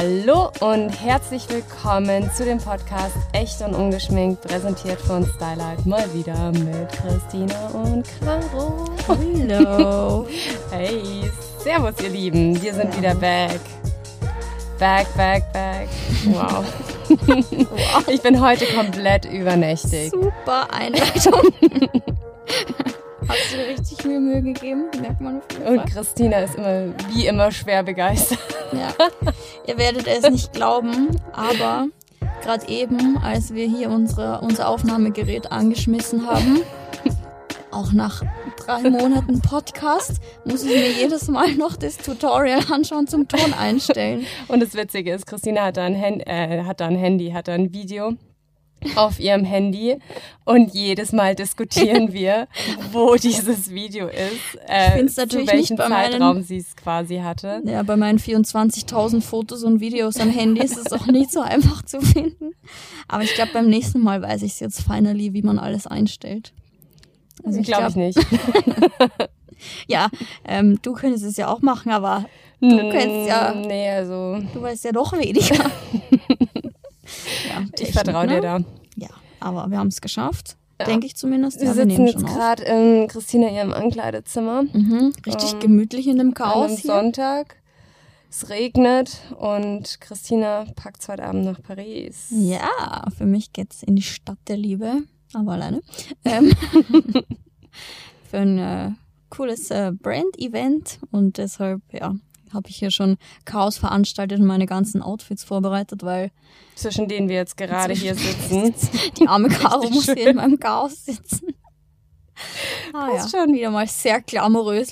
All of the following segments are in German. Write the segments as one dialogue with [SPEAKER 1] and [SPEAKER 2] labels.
[SPEAKER 1] Hallo und herzlich willkommen zu dem Podcast Echt und Ungeschminkt, präsentiert von Stylight mal wieder mit Christina und Caro.
[SPEAKER 2] Hallo.
[SPEAKER 1] hey, servus ihr Lieben, wir sind wieder back. Back, back, back. Wow. wow. Ich bin heute komplett übernächtig.
[SPEAKER 2] Super Einleitung. Hast du dir richtig viel Mühe gegeben? Merkt man auf jeden
[SPEAKER 1] Fall. Und Christina ist immer, wie immer, schwer begeistert.
[SPEAKER 2] Ja. Ihr werdet es nicht glauben, aber gerade eben, als wir hier unsere, unser Aufnahmegerät angeschmissen haben, auch nach drei Monaten Podcast, muss ich mir jedes Mal noch das Tutorial anschauen zum Ton einstellen.
[SPEAKER 1] Und das Witzige ist, Christina hat da ein, Hand, äh, hat da ein Handy, hat da ein Video auf ihrem Handy und jedes Mal diskutieren wir, wo dieses Video ist, äh,
[SPEAKER 2] ich natürlich
[SPEAKER 1] zu welchem
[SPEAKER 2] nicht bei
[SPEAKER 1] Zeitraum sie es quasi hatte.
[SPEAKER 2] Ja, bei meinen 24.000 Fotos und Videos am Handy ist es auch nicht so einfach zu finden. Aber ich glaube, beim nächsten Mal weiß ich es jetzt finally, wie man alles einstellt.
[SPEAKER 1] Also ich glaube glaub ich nicht.
[SPEAKER 2] ja, ähm, du könntest es ja auch machen, aber du könntest ja.
[SPEAKER 1] Nee, also.
[SPEAKER 2] Du weißt ja doch weniger.
[SPEAKER 1] Ja, ich vertraue dir da.
[SPEAKER 2] Aber wir haben es geschafft. Ja. Denke ich zumindest.
[SPEAKER 1] Wir ja, sitzen wir jetzt gerade in Christina ihrem Ankleidezimmer.
[SPEAKER 2] Mhm, richtig ähm, gemütlich in dem Chaos.
[SPEAKER 1] Am Sonntag. Es regnet und Christina packt heute Abend nach Paris.
[SPEAKER 2] Ja, für mich geht's in die Stadt der Liebe, aber alleine. Ähm, für ein äh, cooles äh, Brand-Event und deshalb, ja, habe ich hier schon Chaos veranstaltet und meine ganzen Outfits vorbereitet, weil
[SPEAKER 1] zwischen denen wir jetzt gerade hier sitzen.
[SPEAKER 2] Die arme Caro muss hier in meinem Chaos sitzen. Ah, ja. schon wieder mal sehr glamourös.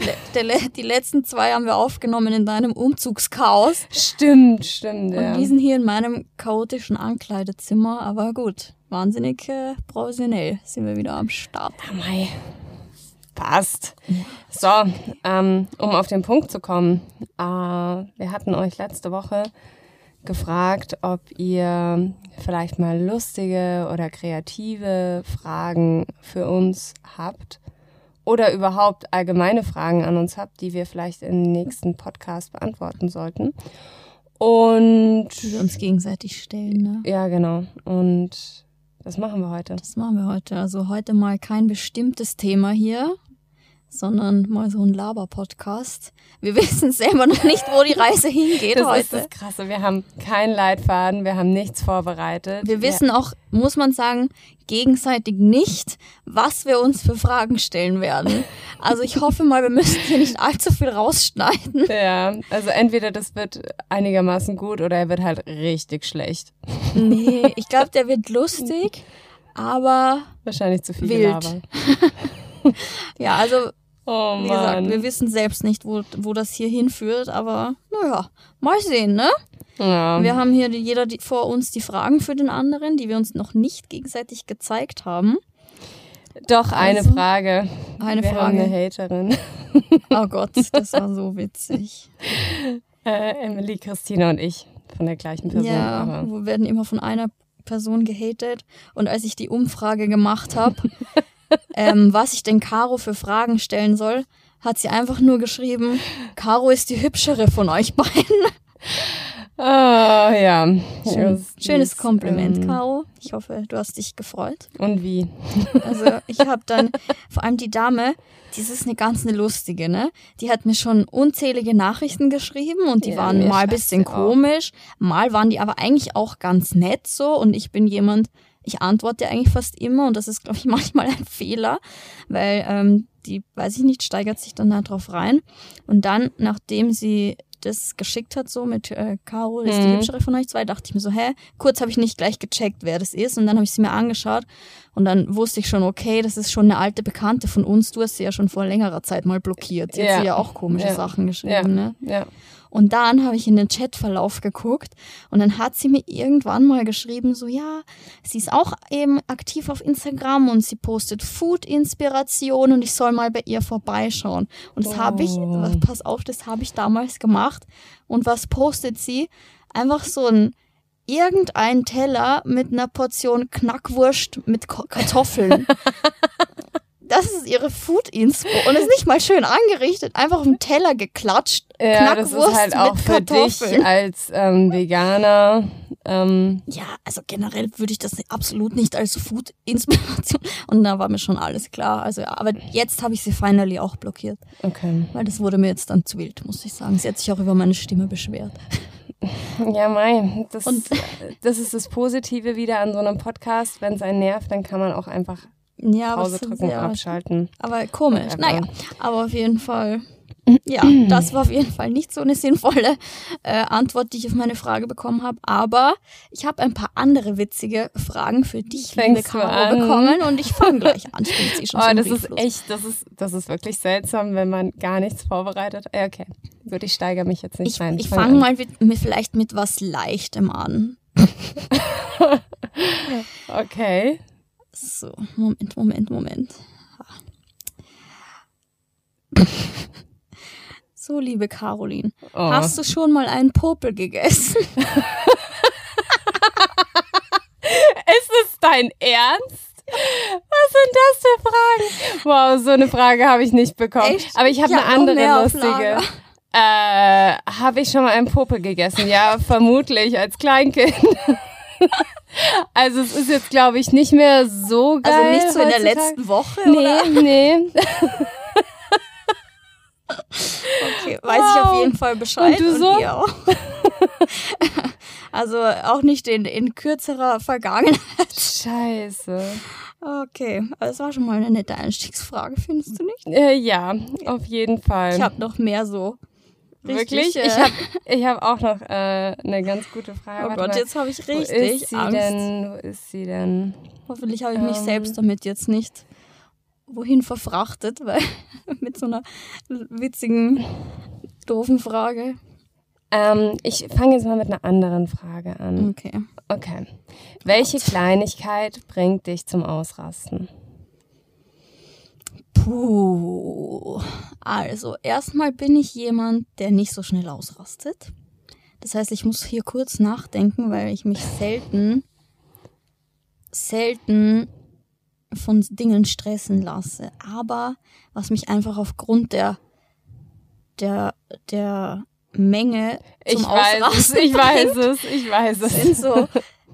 [SPEAKER 2] Die letzten zwei haben wir aufgenommen in deinem Umzugschaos.
[SPEAKER 1] Stimmt, stimmt. Ja.
[SPEAKER 2] Und die sind hier in meinem chaotischen Ankleidezimmer. Aber gut, wahnsinnig äh, professionell sind wir wieder am Start.
[SPEAKER 1] Ja, mei. Passt. So, ähm, um auf den Punkt zu kommen. Äh, wir hatten euch letzte Woche gefragt, ob ihr vielleicht mal lustige oder kreative Fragen für uns habt oder überhaupt allgemeine Fragen an uns habt, die wir vielleicht im nächsten Podcast beantworten sollten. Und
[SPEAKER 2] wir uns gegenseitig stellen, ne?
[SPEAKER 1] Ja, genau. Und das machen wir heute.
[SPEAKER 2] Das machen wir heute. Also heute mal kein bestimmtes Thema hier, sondern mal so ein Laber-Podcast. Wir wissen selber noch nicht, wo die Reise hingeht
[SPEAKER 1] das
[SPEAKER 2] heute.
[SPEAKER 1] Das ist das Krasse. Wir haben keinen Leitfaden, wir haben nichts vorbereitet.
[SPEAKER 2] Wir wissen auch, muss man sagen, gegenseitig nicht, was wir uns für Fragen stellen werden. Also ich hoffe mal, wir müssen hier nicht allzu viel rausschneiden.
[SPEAKER 1] Ja, also entweder das wird einigermaßen gut oder er wird halt richtig schlecht.
[SPEAKER 2] Nee, ich glaube, der wird lustig, aber
[SPEAKER 1] wahrscheinlich zu viel
[SPEAKER 2] wild.
[SPEAKER 1] Gelaber.
[SPEAKER 2] ja, also
[SPEAKER 1] oh,
[SPEAKER 2] wie gesagt, wir wissen selbst nicht, wo, wo das hier hinführt, aber naja, mal sehen, ne?
[SPEAKER 1] Ja.
[SPEAKER 2] Wir haben hier jeder die, vor uns die Fragen für den anderen, die wir uns noch nicht gegenseitig gezeigt haben.
[SPEAKER 1] Doch, eine also, Frage.
[SPEAKER 2] Eine
[SPEAKER 1] wir
[SPEAKER 2] Frage.
[SPEAKER 1] Eine Haterin.
[SPEAKER 2] Oh Gott, das war so witzig.
[SPEAKER 1] Äh, Emily, Christina und ich von der gleichen Person.
[SPEAKER 2] Ja, aber. wir werden immer von einer Person gehatet. Und als ich die Umfrage gemacht habe, ähm, was ich denn Caro für Fragen stellen soll, hat sie einfach nur geschrieben, Caro ist die hübschere von euch beiden.
[SPEAKER 1] Ah, ja.
[SPEAKER 2] Schön, schönes Kompliment, ähm, Caro. Ich hoffe, du hast dich gefreut.
[SPEAKER 1] Und wie?
[SPEAKER 2] Also, ich habe dann, vor allem die Dame, die ist eine ganz eine lustige, ne? Die hat mir schon unzählige Nachrichten geschrieben und die ja, waren mal ein bisschen komisch, mal waren die aber eigentlich auch ganz nett so und ich bin jemand, ich antworte eigentlich fast immer und das ist, glaube ich, manchmal ein Fehler, weil ähm, die, weiß ich nicht, steigert sich dann da drauf rein. Und dann, nachdem sie das geschickt hat, so mit äh, Caro, ist mhm. die hübschere von euch zwei, dachte ich mir so, hä, kurz habe ich nicht gleich gecheckt, wer das ist. Und dann habe ich sie mir angeschaut und dann wusste ich schon, okay, das ist schon eine alte Bekannte von uns. Du hast sie ja schon vor längerer Zeit mal blockiert. Sie ja. hat sie ja auch komische ja. Sachen geschrieben,
[SPEAKER 1] ja.
[SPEAKER 2] ne?
[SPEAKER 1] Ja.
[SPEAKER 2] Und dann habe ich in den Chatverlauf geguckt und dann hat sie mir irgendwann mal geschrieben, so ja, sie ist auch eben aktiv auf Instagram und sie postet Food-Inspiration und ich soll mal bei ihr vorbeischauen. Und das oh. habe ich, pass auf, das habe ich damals gemacht. Und was postet sie? Einfach so ein irgendein Teller mit einer Portion Knackwurst mit Kartoffeln. das ist ihre Food-Inspo und ist nicht mal schön angerichtet, einfach auf den Teller geklatscht.
[SPEAKER 1] Ja, das ist halt auch für dich als ähm, Veganer. Ähm,
[SPEAKER 2] ja, also generell würde ich das absolut nicht als Food-Inspiration. Und da war mir schon alles klar. Also, aber jetzt habe ich sie finally auch blockiert.
[SPEAKER 1] Okay.
[SPEAKER 2] Weil das wurde mir jetzt dann zu wild, muss ich sagen. Sie hat sich auch über meine Stimme beschwert.
[SPEAKER 1] Ja, Mai, das, das ist das Positive wieder an so einem Podcast. Wenn es einen nervt, dann kann man auch einfach ja, Pause drücken abschalten.
[SPEAKER 2] Aber komisch. Naja, aber auf jeden Fall ja, das war auf jeden Fall nicht so eine sinnvolle äh, Antwort, die ich auf meine Frage bekommen habe. Aber ich habe ein paar andere witzige Fragen für dich, liebe Caro, bekommen und ich fange gleich an. Ich
[SPEAKER 1] schon oh, das ist echt, das ist, das ist wirklich seltsam, wenn man gar nichts vorbereitet. Okay, gut, ich steigere mich jetzt nicht
[SPEAKER 2] ich,
[SPEAKER 1] rein.
[SPEAKER 2] Ich, fange mal mit, mit, vielleicht mit was Leichtem an.
[SPEAKER 1] okay.
[SPEAKER 2] So, Moment, Moment, Moment. So, liebe Caroline, oh. hast du schon mal einen Popel gegessen? ist
[SPEAKER 1] es dein Ernst? Was sind das für Fragen? Wow, so eine Frage habe ich nicht bekommen. Echt? Aber ich habe ja, eine andere lustige. Äh, habe ich schon mal einen Popel gegessen? Ja, vermutlich als Kleinkind. Also es ist jetzt, glaube ich, nicht mehr so geil.
[SPEAKER 2] Also nicht so in der letzten Woche?
[SPEAKER 1] Nee, oder? nee.
[SPEAKER 2] Okay, weiß wow. ich auf jeden Fall Bescheid.
[SPEAKER 1] Und du so? Und
[SPEAKER 2] auch. also auch nicht in, in kürzerer Vergangenheit.
[SPEAKER 1] Scheiße.
[SPEAKER 2] Okay, aber das war schon mal eine nette Einstiegsfrage, findest du nicht?
[SPEAKER 1] Äh, ja, auf jeden Fall.
[SPEAKER 2] Ich habe noch mehr so.
[SPEAKER 1] Wirklich? Ich habe ich hab auch noch äh, eine ganz gute Frage.
[SPEAKER 2] Oh Warte Gott, mal. jetzt habe ich richtig Wo
[SPEAKER 1] ist sie
[SPEAKER 2] Angst.
[SPEAKER 1] Denn? Wo ist sie denn?
[SPEAKER 2] Hoffentlich habe ich mich ähm, selbst damit jetzt nicht wohin verfrachtet, weil mit so einer witzigen, doofen Frage.
[SPEAKER 1] Ähm, ich fange jetzt mal mit einer anderen Frage an.
[SPEAKER 2] Okay.
[SPEAKER 1] Okay. Welche Kleinigkeit bringt dich zum Ausrasten?
[SPEAKER 2] Puh. Also, erstmal bin ich jemand, der nicht so schnell ausrastet. Das heißt, ich muss hier kurz nachdenken, weil ich mich selten, selten von Dingen stressen lasse. Aber was mich einfach aufgrund der, der, der Menge zum
[SPEAKER 1] ich weiß es, ich weiß es, ich weiß es.
[SPEAKER 2] Sind so,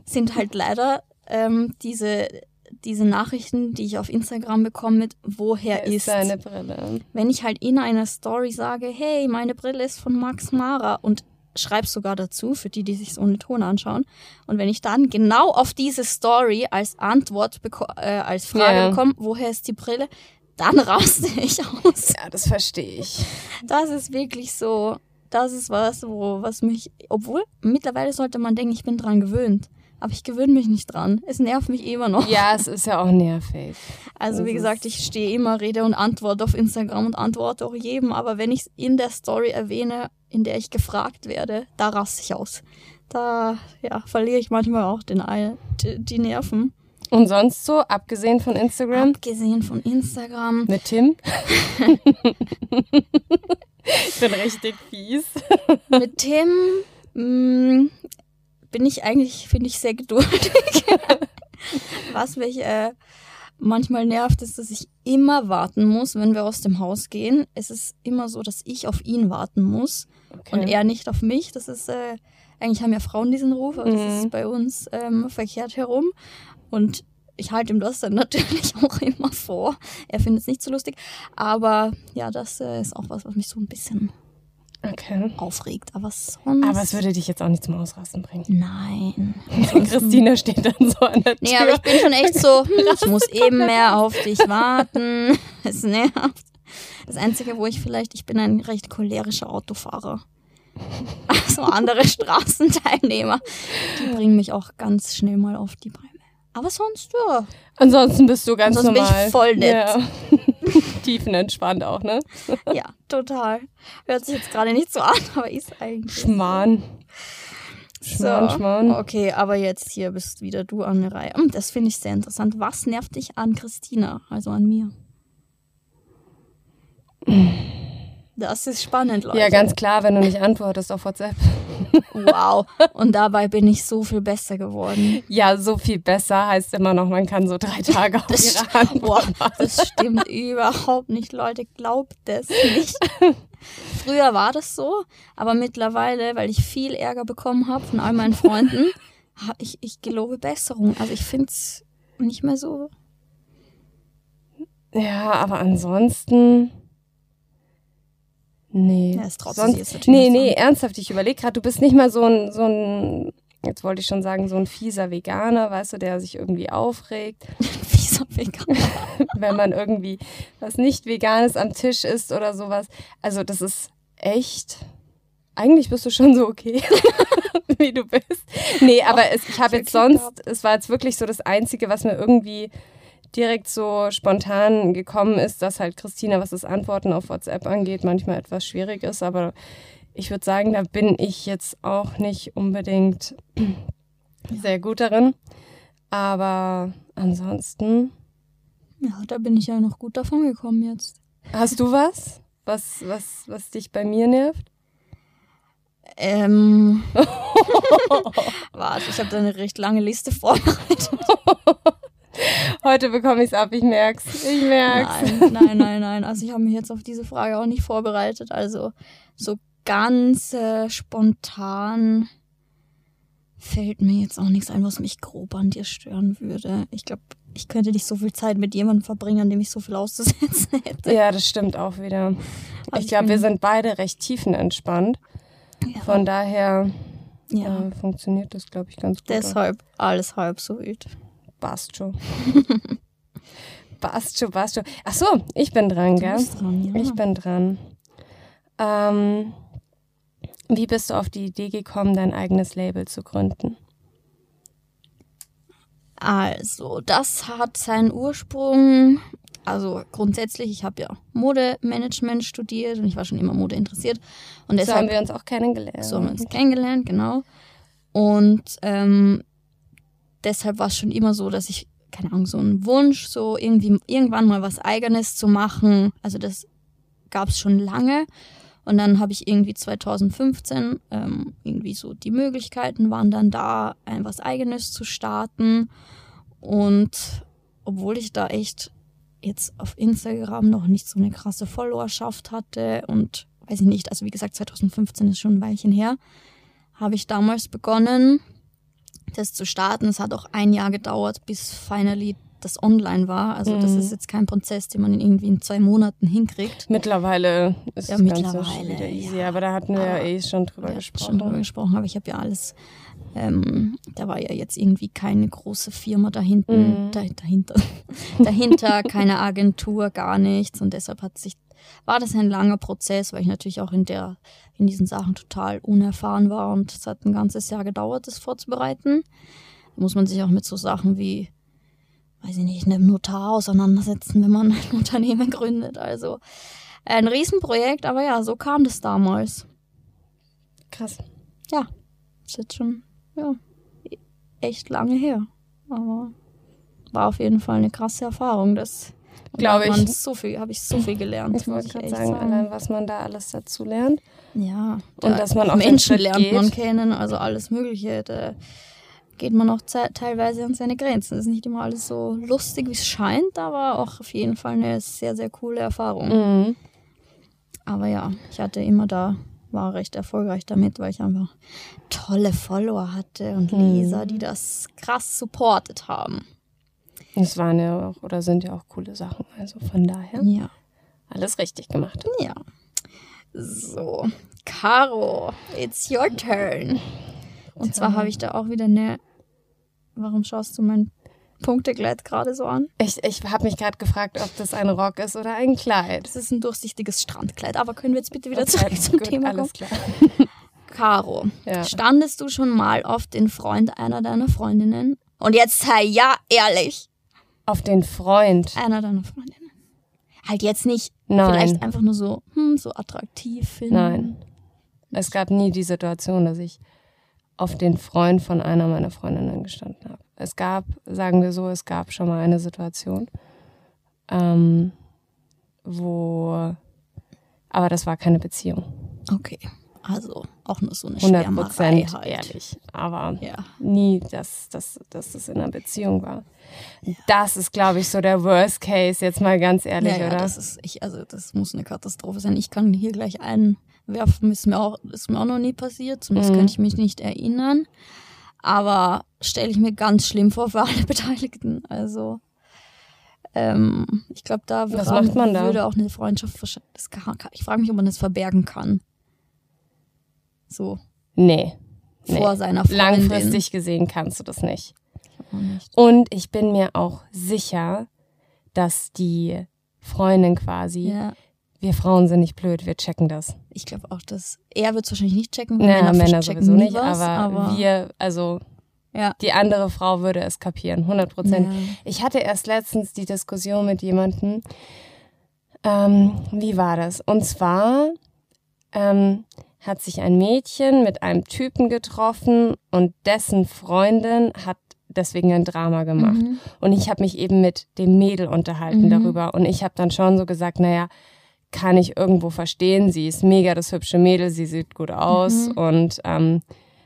[SPEAKER 2] sind halt leider ähm, diese, diese Nachrichten, die ich auf Instagram bekomme mit woher ist, ist
[SPEAKER 1] deine Brille.
[SPEAKER 2] Wenn ich halt in einer Story sage, hey, meine Brille ist von Max Mara und schreibe sogar dazu, für die, die sich so ohne Ton anschauen. Und wenn ich dann genau auf diese Story als Antwort, äh, als Frage yeah. bekomme, woher ist die Brille, dann raste ich aus.
[SPEAKER 1] Ja, das verstehe ich.
[SPEAKER 2] Das ist wirklich so, das ist was, wo, was mich, obwohl mittlerweile sollte man denken, ich bin dran gewöhnt. Aber ich gewöhne mich nicht dran. Es nervt mich immer noch.
[SPEAKER 1] Ja, es ist ja auch nervig.
[SPEAKER 2] Also, wie gesagt, ich stehe immer Rede und Antwort auf Instagram und antworte auch jedem. Aber wenn ich es in der Story erwähne, in der ich gefragt werde, da raste ich aus. Da ja, verliere ich manchmal auch den, die, die Nerven.
[SPEAKER 1] Und sonst so, abgesehen von Instagram?
[SPEAKER 2] Abgesehen von Instagram.
[SPEAKER 1] Mit Tim? ich bin richtig fies.
[SPEAKER 2] Mit Tim mm, bin ich eigentlich, finde ich, sehr geduldig. Was mich äh, manchmal nervt, ist, dass ich immer warten muss, wenn wir aus dem Haus gehen. Es ist immer so, dass ich auf ihn warten muss okay. und er nicht auf mich. Das ist, äh, eigentlich haben ja Frauen diesen Ruf, aber mhm. das ist bei uns ähm, verkehrt herum. Und ich halte ihm das dann natürlich auch immer vor. Er findet es nicht so lustig. Aber ja, das äh, ist auch was, was mich so ein bisschen okay. aufregt. Aber sonst.
[SPEAKER 1] Aber es würde dich jetzt auch nicht zum Ausrasten bringen.
[SPEAKER 2] Nein.
[SPEAKER 1] Christina steht dann so an der Tür.
[SPEAKER 2] Nee, aber ich bin schon echt so, ich muss eben mehr auf dich warten. Es nervt. Das Einzige, wo ich vielleicht, ich bin ein recht cholerischer Autofahrer. Also andere Straßenteilnehmer, die bringen mich auch ganz schnell mal auf die Bremse. Aber sonst, ja.
[SPEAKER 1] Ansonsten bist du ganz Ansonsten normal.
[SPEAKER 2] Bin ich voll nett. Ja.
[SPEAKER 1] Tiefenentspannt auch, ne?
[SPEAKER 2] ja, total. Hört sich jetzt gerade nicht so an, aber ist eigentlich.
[SPEAKER 1] Schmarrn.
[SPEAKER 2] Schmarrn, so. Schmarrn. Okay, aber jetzt hier bist wieder du an der Reihe. Hm, das finde ich sehr interessant. Was nervt dich an Christina, also an mir? Das ist spannend, Leute.
[SPEAKER 1] Ja, ganz klar, wenn du nicht antwortest auf WhatsApp.
[SPEAKER 2] Wow. Und dabei bin ich so viel besser geworden.
[SPEAKER 1] Ja, so viel besser heißt immer noch, man kann so drei Tage auf
[SPEAKER 2] Das,
[SPEAKER 1] ihre Hand.
[SPEAKER 2] boah, das stimmt überhaupt nicht, Leute. Glaubt das nicht. Früher war das so, aber mittlerweile, weil ich viel Ärger bekommen habe von all meinen Freunden, ich, ich gelobe Besserung. Also ich finde es nicht mehr so.
[SPEAKER 1] Ja, aber ansonsten. Nee.
[SPEAKER 2] Ja, sie sich
[SPEAKER 1] Sonst,
[SPEAKER 2] natürlich
[SPEAKER 1] nee, nee,
[SPEAKER 2] sagen.
[SPEAKER 1] ernsthaft, ich überlege gerade, du bist nicht mal so ein, so ein, jetzt wollte ich schon sagen, so ein fieser Veganer, weißt du, der sich irgendwie aufregt,
[SPEAKER 2] Fieser Vegan.
[SPEAKER 1] wenn man irgendwie was nicht Veganes am Tisch isst oder sowas. Also das ist echt. Eigentlich bist du schon so okay, wie du bist. Nee, aber es, ich habe jetzt sonst, es war jetzt wirklich so das Einzige, was mir irgendwie direkt so spontan gekommen ist, dass halt Christina, was das Antworten auf WhatsApp angeht, manchmal etwas schwierig ist. Aber ich würde sagen, da bin ich jetzt auch nicht unbedingt sehr gut darin. Aber ansonsten,
[SPEAKER 2] Ja, da bin ich ja noch gut davon gekommen jetzt.
[SPEAKER 1] hast du was, was, was, was dich bei mir nervt?
[SPEAKER 2] Ähm. Warte, ich habe da eine recht lange Liste vorbereitet.
[SPEAKER 1] Heute bekomme ich es ab, ich merk's. Ich merk's.
[SPEAKER 2] Nein, nein, nein, nein. Also ich habe mich jetzt auf diese Frage auch nicht vorbereitet. Also so ganz äh, spontan fällt mir jetzt auch nichts ein, was mich grob an dir stören würde. Ich glaube, ich könnte nicht so viel Zeit mit jemandem verbringen, an dem ich so viel auszusetzen hätte.
[SPEAKER 1] Ja, das stimmt auch wieder.
[SPEAKER 2] Also
[SPEAKER 1] Ich glaube, wir sind beide recht tiefenentspannt. Von daher
[SPEAKER 2] ja,
[SPEAKER 1] äh, funktioniert das, glaube ich, ganz gut.
[SPEAKER 2] deshalb alles halb so wild.
[SPEAKER 1] Passt schon. passt schon, passt schon. Ach so, ich bin dran,
[SPEAKER 2] Du
[SPEAKER 1] gell?
[SPEAKER 2] bist dran, ja.
[SPEAKER 1] Ich bin dran. Ähm, wie bist du auf die Idee gekommen, dein eigenes Label zu gründen?
[SPEAKER 2] Also, das hat seinen Ursprung. Also grundsätzlich, ich habe ja Modemanagement studiert und ich war schon immer Mode interessiert. Und
[SPEAKER 1] So haben
[SPEAKER 2] deshalb
[SPEAKER 1] wir uns auch kennengelernt.
[SPEAKER 2] so haben wir uns kennengelernt, genau. Und ähm, deshalb war es schon immer so, dass ich, keine Ahnung, so einen Wunsch, so irgendwie irgendwann mal was Eigenes zu machen. Also das gab es schon lange. Und dann habe ich irgendwie 2015 ähm, irgendwie so die Möglichkeiten waren dann da, ein was Eigenes zu starten. Und obwohl ich da echt jetzt auf Instagram noch nicht so eine krasse Followerschaft hatte und weiß ich nicht, also wie gesagt, 2015 ist schon ein Weilchen her, habe ich damals begonnen, das zu starten. Es hat auch ein Jahr gedauert, bis finally das online war. Also das
[SPEAKER 1] Mhm.
[SPEAKER 2] ist jetzt kein Prozess, den man in irgendwie in zwei Monaten hinkriegt.
[SPEAKER 1] Mittlerweile ist
[SPEAKER 2] Ja,
[SPEAKER 1] das
[SPEAKER 2] mittlerweile,
[SPEAKER 1] wieder easy,
[SPEAKER 2] ja.
[SPEAKER 1] aber da hatten wir ja
[SPEAKER 2] Aber
[SPEAKER 1] eh schon drüber
[SPEAKER 2] Ja,
[SPEAKER 1] gesprochen.
[SPEAKER 2] schon drüber gesprochen, aber ich habe ja alles, ähm, da war ja jetzt irgendwie keine große Firma dahinten,
[SPEAKER 1] Mhm.
[SPEAKER 2] da, dahinter, dahinter, keine Agentur, gar nichts und deshalb hat sich, war das ein langer Prozess, weil ich natürlich auch in der, in diesen Sachen total unerfahren war und es hat ein ganzes Jahr gedauert, das vorzubereiten. Da muss man sich auch mit so Sachen wie, weiß ich nicht, einem Notar auseinandersetzen, wenn man ein Unternehmen gründet. Also ein Riesenprojekt, aber ja, so kam das damals
[SPEAKER 1] Krass.
[SPEAKER 2] ja, ist jetzt schon ja, echt lange her. Aber war auf jeden Fall eine krasse Erfahrung. Das
[SPEAKER 1] Glaube
[SPEAKER 2] man
[SPEAKER 1] ich.
[SPEAKER 2] So viel, habe ich so viel gelernt.
[SPEAKER 1] Ich wollte gerade
[SPEAKER 2] echt
[SPEAKER 1] sagen, allein was man da alles dazu lernt.
[SPEAKER 2] Ja,
[SPEAKER 1] Und
[SPEAKER 2] da-
[SPEAKER 1] dass man auch
[SPEAKER 2] Menschen lernt man
[SPEAKER 1] geht.
[SPEAKER 2] kennen, also alles Mögliche. Da geht man auch teilweise an seine Grenzen. Es ist nicht immer alles so lustig, wie es scheint, aber auch auf jeden Fall eine sehr, sehr coole Erfahrung.
[SPEAKER 1] Mhm.
[SPEAKER 2] Aber ja, ich hatte immer da, war recht erfolgreich damit, weil ich einfach tolle Follower hatte und
[SPEAKER 1] Mhm.
[SPEAKER 2] Leser, die das krass supportet haben.
[SPEAKER 1] Es waren ja auch oder sind ja auch coole Sachen. Also von daher
[SPEAKER 2] Ja.
[SPEAKER 1] alles richtig gemacht.
[SPEAKER 2] Ja. So, Caro, it's your turn. Und zwar habe ich da auch wieder eine. Warum schaust du mein Punktekleid gerade so an?
[SPEAKER 1] Ich, ich habe mich gerade gefragt, ob das ein Rock ist oder ein Kleid.
[SPEAKER 2] Das ist ein durchsichtiges Strandkleid. Aber können wir jetzt bitte wieder
[SPEAKER 1] Okay,
[SPEAKER 2] zurück zum
[SPEAKER 1] gut,
[SPEAKER 2] Thema kommen?
[SPEAKER 1] alles klar.
[SPEAKER 2] Caro,
[SPEAKER 1] Ja.
[SPEAKER 2] standest du schon mal auf den Freund einer deiner Freundinnen? Und jetzt sei ja ehrlich.
[SPEAKER 1] Auf den Freund.
[SPEAKER 2] Einer deiner Freundinnen. Halt jetzt nicht
[SPEAKER 1] Nein.
[SPEAKER 2] vielleicht einfach nur so, hm, so attraktiv finden.
[SPEAKER 1] Nein. Es gab nie die Situation, dass ich auf den Freund von einer meiner Freundinnen gestanden habe. Es gab, sagen wir so, es gab schon mal eine Situation, ähm, wo, aber das war keine Beziehung.
[SPEAKER 2] Okay. Also auch nur so eine 100 Schwärmerei halt.
[SPEAKER 1] ehrlich. Aber ja. nie, dass, dass, dass es in einer Beziehung war. Ja. Das ist, glaube ich, so der Worst Case, jetzt mal ganz ehrlich, ja, ja, oder?
[SPEAKER 2] Das ist, ich, also das muss eine Katastrophe sein. Ich kann hier gleich einwerfen, ist mir auch, ist mir auch noch nie passiert, zumindest mhm. kann ich mich nicht erinnern. Aber stelle ich mir ganz schlimm vor für alle Beteiligten. Also ähm, ich glaube, da, würde auch eine Freundschaft Ich frage mich, ob man das verbergen kann. So.
[SPEAKER 1] Nee.
[SPEAKER 2] Vor nee. seiner Freundin.
[SPEAKER 1] Langfristig gesehen kannst du das nicht. nicht. Und ich bin mir auch sicher, dass die Freundin quasi, ja. wir Frauen sind nicht blöd, wir checken das.
[SPEAKER 2] Ich glaube auch, dass er wird es wahrscheinlich nicht checken.
[SPEAKER 1] Naja, Männer, Männer sowieso nicht, was, aber, aber, wir, also ja. die andere Frau würde es kapieren, 100 Prozent. Ja. Ich hatte erst letztens die Diskussion mit jemandem, ähm, wie war das? Und zwar ähm, hat sich ein Mädchen mit einem Typen getroffen und dessen Freundin hat deswegen ein Drama gemacht. Mhm. Und ich habe mich eben mit dem Mädel unterhalten mhm. darüber. Und ich habe dann schon so gesagt, naja, kann ich irgendwo verstehen. Sie ist mega das hübsche Mädel, sie sieht gut aus. Mhm. Und ähm,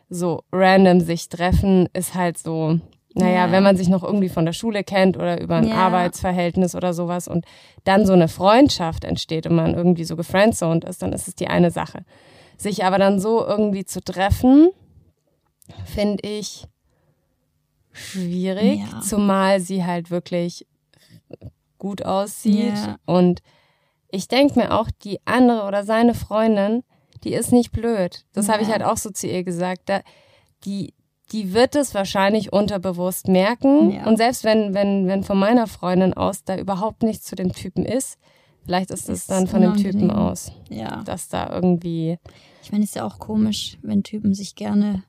[SPEAKER 1] so random sich treffen ist halt so, naja, ja. wenn man sich noch irgendwie von der Schule kennt oder über ein ja. Arbeitsverhältnis oder sowas und dann so eine Freundschaft entsteht und man irgendwie so gefriendzoned ist, dann ist es die eine Sache. Sich aber dann so irgendwie zu treffen, finde ich schwierig, ja. zumal sie halt wirklich gut aussieht. Ja. Und ich denke mir auch, die andere oder seine Freundin, die ist nicht blöd. Das ja. habe ich halt auch so zu ihr gesagt. Da, die, die wird es wahrscheinlich unterbewusst merken. Ja. Und selbst wenn, wenn, wenn von meiner Freundin aus da überhaupt nichts zu dem Typen ist, vielleicht ist es dann von dem Typen aus. Ja. Dass da irgendwie
[SPEAKER 2] ich meine, ist ja auch komisch, wenn Typen sich gerne.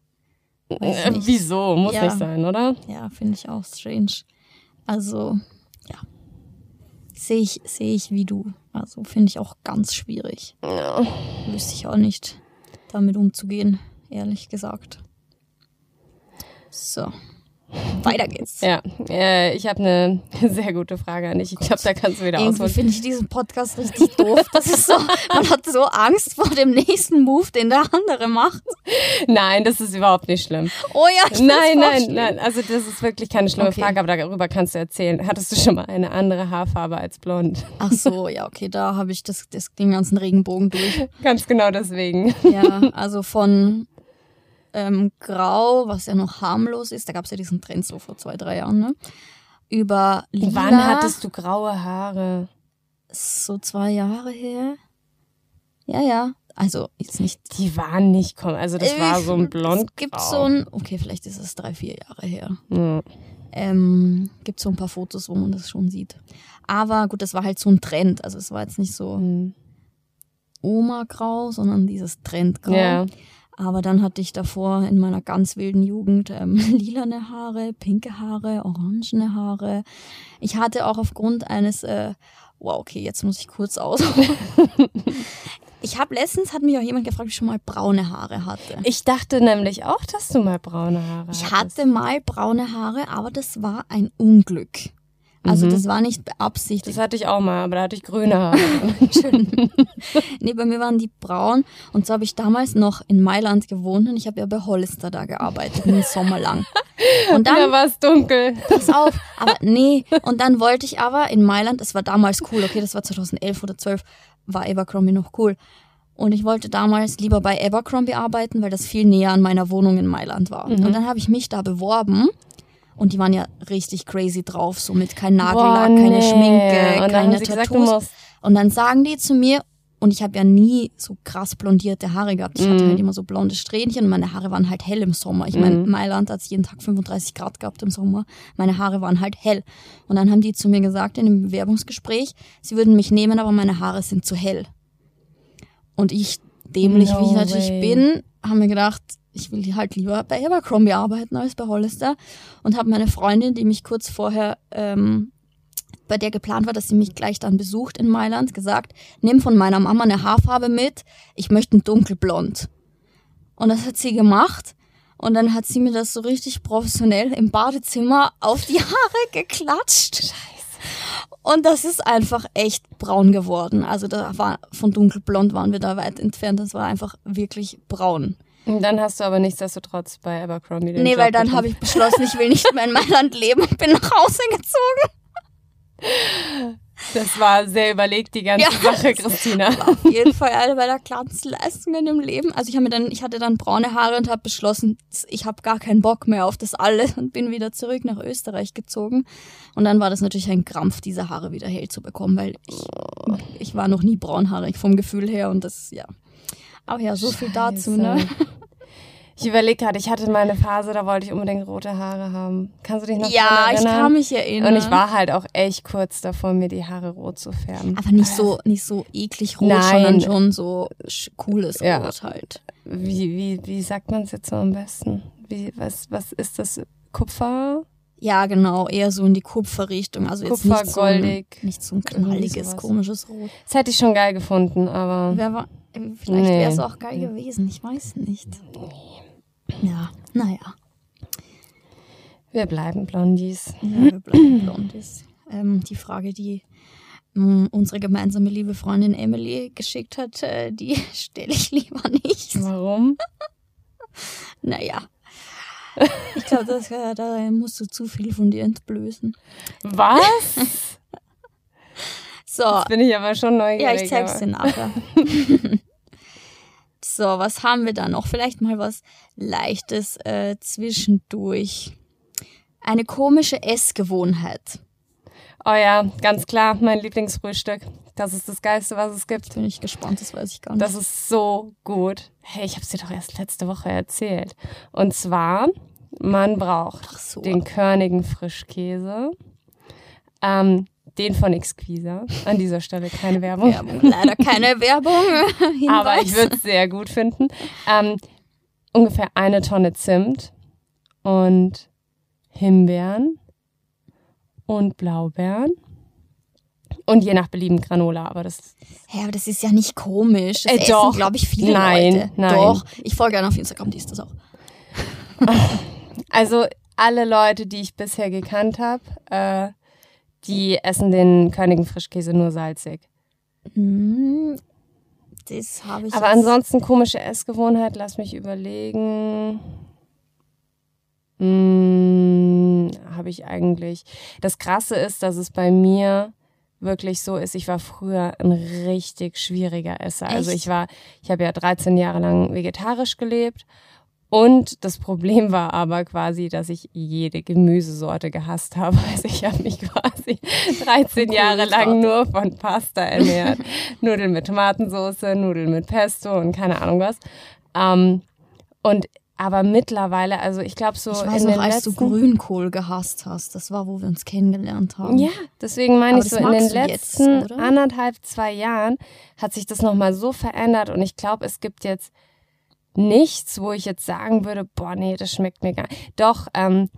[SPEAKER 1] Äh, wieso? Muss ja, nicht sein, oder?
[SPEAKER 2] Ja, finde ich auch strange. Also, ja. Sehe ich, sehe ich wie du. Also finde ich auch ganz schwierig. Ja. Wüsste ich auch nicht, damit umzugehen, ehrlich gesagt. So. Weiter geht's.
[SPEAKER 1] Ja, äh, ich habe eine sehr gute Frage an dich. Ich glaube, da kannst du wieder
[SPEAKER 2] Irgendwie ausholen. finde ich diesen Podcast richtig doof. Das ist so, man hat so Angst vor dem nächsten Move, den der andere macht.
[SPEAKER 1] Nein, das ist überhaupt nicht schlimm.
[SPEAKER 2] Oh ja, ich
[SPEAKER 1] Nein, nein, nein. Also das ist wirklich keine schlimme okay. Frage, aber darüber kannst du erzählen. Hattest du schon mal eine andere Haarfarbe als blond?
[SPEAKER 2] Ach so, ja, okay, da habe ich das, das den ganzen Regenbogen durch.
[SPEAKER 1] Ganz genau deswegen.
[SPEAKER 2] Ja, also von ähm, grau, was ja noch harmlos ist. Da gab es ja diesen Trend so vor zwei, drei Jahren, ne? Über
[SPEAKER 1] lila. Wann hattest du graue Haare?
[SPEAKER 2] So zwei Jahre her. Ja, ja. Also jetzt nicht.
[SPEAKER 1] Die waren nicht komm, also das äh, war so ein blond.
[SPEAKER 2] Es gibt so ein, okay, vielleicht ist es drei, vier Jahre her. Ja. Ähm, gibt so ein paar Fotos, wo man das schon sieht. Aber gut, das war halt so ein Trend. Also es war jetzt nicht so mhm. Oma-Grau, sondern dieses Trendgrau. Ja. Aber dann hatte ich davor in meiner ganz wilden Jugend ähm, lilane Haare, pinke Haare, orangene Haare. Ich hatte auch aufgrund eines, äh, wow, okay, jetzt muss ich kurz aus. ich habe letztens, hat mich auch jemand gefragt, ob ich schon mal braune Haare hatte.
[SPEAKER 1] Ich dachte nämlich auch, dass du mal braune Haare hattest.
[SPEAKER 2] Ich hatte mal braune Haare, aber das war ein Unglück. Also mhm. das war nicht beabsichtigt.
[SPEAKER 1] Das hatte ich auch mal, aber da hatte ich grüne Haare.
[SPEAKER 2] Schön. nee, bei mir waren die braun. Und so habe ich damals noch in Mailand gewohnt und ich habe ja bei Hollister da gearbeitet, einen Sommer lang.
[SPEAKER 1] Und dann da war es dunkel.
[SPEAKER 2] Pass auf, aber nee. Und dann wollte ich aber in Mailand, es war damals cool, okay, das war 2011 oder 12, war Abercrombie noch cool. Und ich wollte damals lieber bei Abercrombie arbeiten, weil das viel näher an meiner Wohnung in Mailand war. Mhm. Und dann habe ich mich da beworben und die waren ja richtig crazy drauf, so mit kein Nagellack, Boah, nee. keine Schminke, und keine Tattoos. Gesagt, und dann sagen die zu mir, und ich habe ja nie so krass blondierte Haare gehabt. Ich mm. hatte halt immer so blonde Strähnchen und meine Haare waren halt hell im Sommer. Ich meine, mm. Mailand hat jeden Tag 35 Grad gehabt im Sommer. Meine Haare waren halt hell. Und dann haben die zu mir gesagt in dem Bewerbungsgespräch, sie würden mich nehmen, aber meine Haare sind zu hell. Und ich, dämlich no wie ich natürlich bin, haben mir gedacht, ich will halt lieber bei Abercrombie arbeiten als bei Hollister und habe meine Freundin, die mich kurz vorher ähm, bei der geplant war, dass sie mich gleich dann besucht in Mailand, gesagt, nimm von meiner Mama eine Haarfarbe mit, ich möchte ein dunkelblond. Und das hat sie gemacht. Und dann hat sie mir das so richtig professionell im Badezimmer auf die Haare geklatscht. Scheiße. Und das ist einfach echt braun geworden. Also da war von dunkelblond waren wir da weit entfernt. Das war einfach wirklich braun.
[SPEAKER 1] Dann hast du aber nichtsdestotrotz bei Abercrombie den
[SPEAKER 2] Nee,
[SPEAKER 1] Job
[SPEAKER 2] weil dann habe ich beschlossen, ich will nicht mehr in Mailand leben und bin nach Hause gezogen.
[SPEAKER 1] Das war sehr überlegt, die ganze
[SPEAKER 2] Ja.
[SPEAKER 1] Sache, Christina.
[SPEAKER 2] Auf jeden Fall eine meiner kleinsten Leistungen im Leben. Also ich mir dann, ich hatte dann braune Haare und habe beschlossen, ich habe gar keinen Bock mehr auf das alles und bin wieder zurück nach Österreich gezogen. Und dann war das natürlich ein Krampf, diese Haare wieder hell zu bekommen, weil ich, ich war noch nie braunhaarig vom Gefühl her und das, ja. Aber ja, so viel dazu, ne?
[SPEAKER 1] Scheiße. Ich überlege gerade, ich hatte mal eine Phase, da wollte ich unbedingt rote Haare haben. Kannst du dich noch
[SPEAKER 2] Ja,
[SPEAKER 1] dran
[SPEAKER 2] ich
[SPEAKER 1] erinnern?
[SPEAKER 2] kann mich erinnern.
[SPEAKER 1] Und ich war halt auch echt kurz davor, mir die Haare rot zu färben.
[SPEAKER 2] aber nicht so, nicht so eklig rot,
[SPEAKER 1] Nein.
[SPEAKER 2] sondern schon so cooles
[SPEAKER 1] Ja.
[SPEAKER 2] Rot halt.
[SPEAKER 1] Wie, wie, wie sagt man es jetzt so am besten? Wie, was, was ist das? Kupfer?
[SPEAKER 2] Ja, genau, eher so in die Kupferrichtung. Also jetzt
[SPEAKER 1] Kupfer,
[SPEAKER 2] nicht so ein,
[SPEAKER 1] goldig.
[SPEAKER 2] nicht so ein knalliges, komisches Rot.
[SPEAKER 1] Das hätte ich schon geil gefunden, aber
[SPEAKER 2] Wer war, äh, vielleicht
[SPEAKER 1] Nee.
[SPEAKER 2] wäre es auch geil gewesen, ich weiß nicht. Ja, naja,
[SPEAKER 1] wir bleiben Blondies.
[SPEAKER 2] ja, wir bleiben Blondies. Ähm, die Frage, die mh, unsere gemeinsame liebe Freundin Emily geschickt hat, äh, die stelle ich lieber nicht.
[SPEAKER 1] Warum?
[SPEAKER 2] Naja. Ich glaube, das, äh, da musst du zu viel von dir entblößen.
[SPEAKER 1] Was?
[SPEAKER 2] So,
[SPEAKER 1] Jetzt bin ich aber schon neugierig.
[SPEAKER 2] Ja, ich zeig's dir nachher. so, was haben wir da noch? Vielleicht mal was Leichtes äh, zwischendurch. Eine komische Essgewohnheit.
[SPEAKER 1] Oh ja, ganz klar, mein Lieblingsfrühstück. Das ist das Geilste, was es gibt.
[SPEAKER 2] Bin ich gespannt, das weiß ich gar nicht.
[SPEAKER 1] Das ist so gut. Hey, ich habe es dir doch erst letzte Woche erzählt. Und zwar, man braucht
[SPEAKER 2] so.
[SPEAKER 1] den körnigen Frischkäse, ähm, den von Exquisa. An dieser Stelle keine Werbung.
[SPEAKER 2] Werbung. Leider keine Werbung.
[SPEAKER 1] Aber ich würde es sehr gut finden. Ähm, ungefähr eine Tonne Zimt und Himbeeren und Blaubeeren. Und je nach Belieben Granola, aber das
[SPEAKER 2] Hä, aber das ist ja nicht komisch. Das
[SPEAKER 1] Äh,
[SPEAKER 2] essen,
[SPEAKER 1] doch.
[SPEAKER 2] glaube ich, viele
[SPEAKER 1] Nein,
[SPEAKER 2] Leute.
[SPEAKER 1] nein.
[SPEAKER 2] Doch. Ich folge gerne auf Instagram, die ist das auch.
[SPEAKER 1] Also alle Leute, die ich bisher gekannt habe, äh, die essen den Körnigen Frischkäse nur salzig.
[SPEAKER 2] Hm, das habe ich
[SPEAKER 1] Aber
[SPEAKER 2] jetzt-
[SPEAKER 1] ansonsten komische Essgewohnheit, lass mich überlegen. Hm, habe ich eigentlich. Das Krasse ist, dass es bei mir wirklich so ist. Ich war früher ein richtig schwieriger Esser. Also
[SPEAKER 2] Echt?
[SPEAKER 1] ich war, ich habe ja 13 Jahre lang vegetarisch gelebt. Und das Problem war aber quasi, dass ich jede Gemüsesorte gehasst habe. Also ich habe mich quasi 13 Jahre lang nur von Pasta ernährt. Nudeln mit Tomatensauce, Nudeln mit Pesto und keine Ahnung was. Ähm, und aber mittlerweile, also ich glaube so
[SPEAKER 2] Ich weiß
[SPEAKER 1] in
[SPEAKER 2] noch,
[SPEAKER 1] den
[SPEAKER 2] als
[SPEAKER 1] letzten,
[SPEAKER 2] du Grünkohl gehasst hast. Das war, wo wir uns kennengelernt haben.
[SPEAKER 1] Ja, deswegen meine
[SPEAKER 2] Aber
[SPEAKER 1] ich so, in den
[SPEAKER 2] jetzt,
[SPEAKER 1] letzten
[SPEAKER 2] oder?
[SPEAKER 1] anderthalb, zwei Jahren hat sich das nochmal so verändert und ich glaube, es gibt jetzt nichts, wo ich jetzt sagen würde, boah, nee, das schmeckt mir gar nicht. Doch, ähm,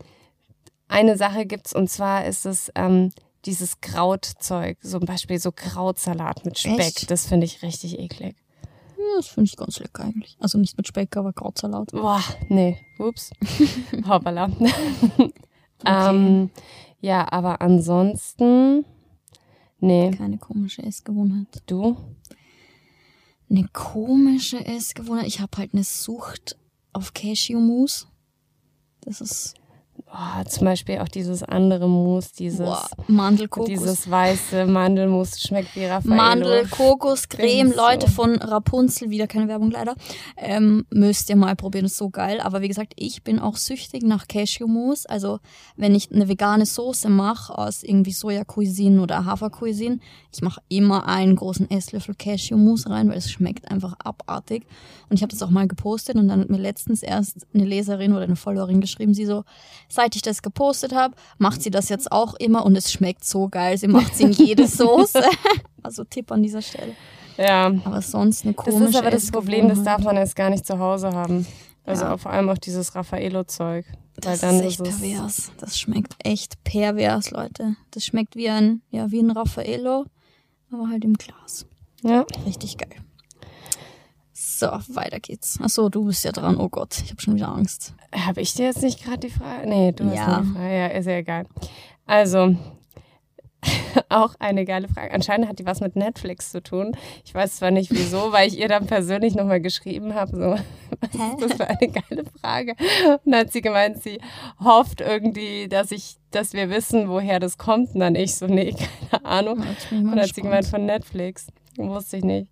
[SPEAKER 1] eine Sache gibt's und zwar ist es ähm, dieses Krautzeug, zum Beispiel so Krautsalat mit Speck.
[SPEAKER 2] Echt?
[SPEAKER 1] Das finde ich richtig eklig.
[SPEAKER 2] Ja, das finde ich ganz lecker eigentlich. Also nicht mit Speck, aber Krautsalat.
[SPEAKER 1] Boah, nee, ups, hoppala. ähm, ja, aber ansonsten, nee,
[SPEAKER 2] Keine komische Essgewohnheit.
[SPEAKER 1] du?
[SPEAKER 2] Eine komische Essgewohnheit. Ich habe halt eine Sucht auf Cashewmus. Das ist
[SPEAKER 1] Oh, zum Beispiel auch dieses andere Mousse, dieses,
[SPEAKER 2] boah, Mandelkokos.
[SPEAKER 1] dieses weiße Mandelmus schmeckt wie Raffaello.
[SPEAKER 2] Mandel, Kokos, Creme? Leute von Rapunzel, wieder keine Werbung leider, ähm, müsst ihr mal probieren, ist so geil. Aber wie gesagt, ich bin auch süchtig nach Cashewmus. Also wenn ich eine vegane Soße mache aus irgendwie Soja-Cuisine oder Hafer-Cuisine, ich mache immer einen großen Esslöffel Cashewmus rein, weil es schmeckt einfach abartig. Und ich habe das auch mal gepostet und dann hat mir letztens erst eine Leserin oder eine Followerin geschrieben, sie so, seit ich das gepostet habe, macht sie das jetzt auch immer und es schmeckt so geil. Sie macht sie in jede Soße. also Tipp an dieser Stelle.
[SPEAKER 1] Ja,
[SPEAKER 2] Aber sonst eine
[SPEAKER 1] das
[SPEAKER 2] komische
[SPEAKER 1] ist aber das Problem, das darf man erst gar nicht zu Hause haben. Also
[SPEAKER 2] Ja.
[SPEAKER 1] vor allem auch dieses Raffaello-Zeug.
[SPEAKER 2] Das ist echt
[SPEAKER 1] ist
[SPEAKER 2] pervers. Das schmeckt echt pervers, Leute. Das schmeckt wie ein, ja, wie ein Raffaello, aber halt im Glas.
[SPEAKER 1] Ja,
[SPEAKER 2] Richtig geil. So, weiter geht's. Achso, du bist ja dran. Oh Gott, ich habe schon wieder Angst.
[SPEAKER 1] habe ich dir jetzt nicht gerade die Frage? Nee, du hast
[SPEAKER 2] Ja.
[SPEAKER 1] mir die Frage. Ja, ist ja egal. Also, auch eine geile Frage. Anscheinend hat die was mit Netflix zu tun. Ich weiß zwar nicht wieso, weil ich ihr dann persönlich nochmal geschrieben habe, so, was ist das für eine geile Frage? Und dann hat sie gemeint, sie hofft irgendwie, dass ich, dass wir wissen, woher das kommt. Und dann ich so, nee, keine Ahnung. Und dann hat sie gemeint von Netflix. Wusste ich nicht.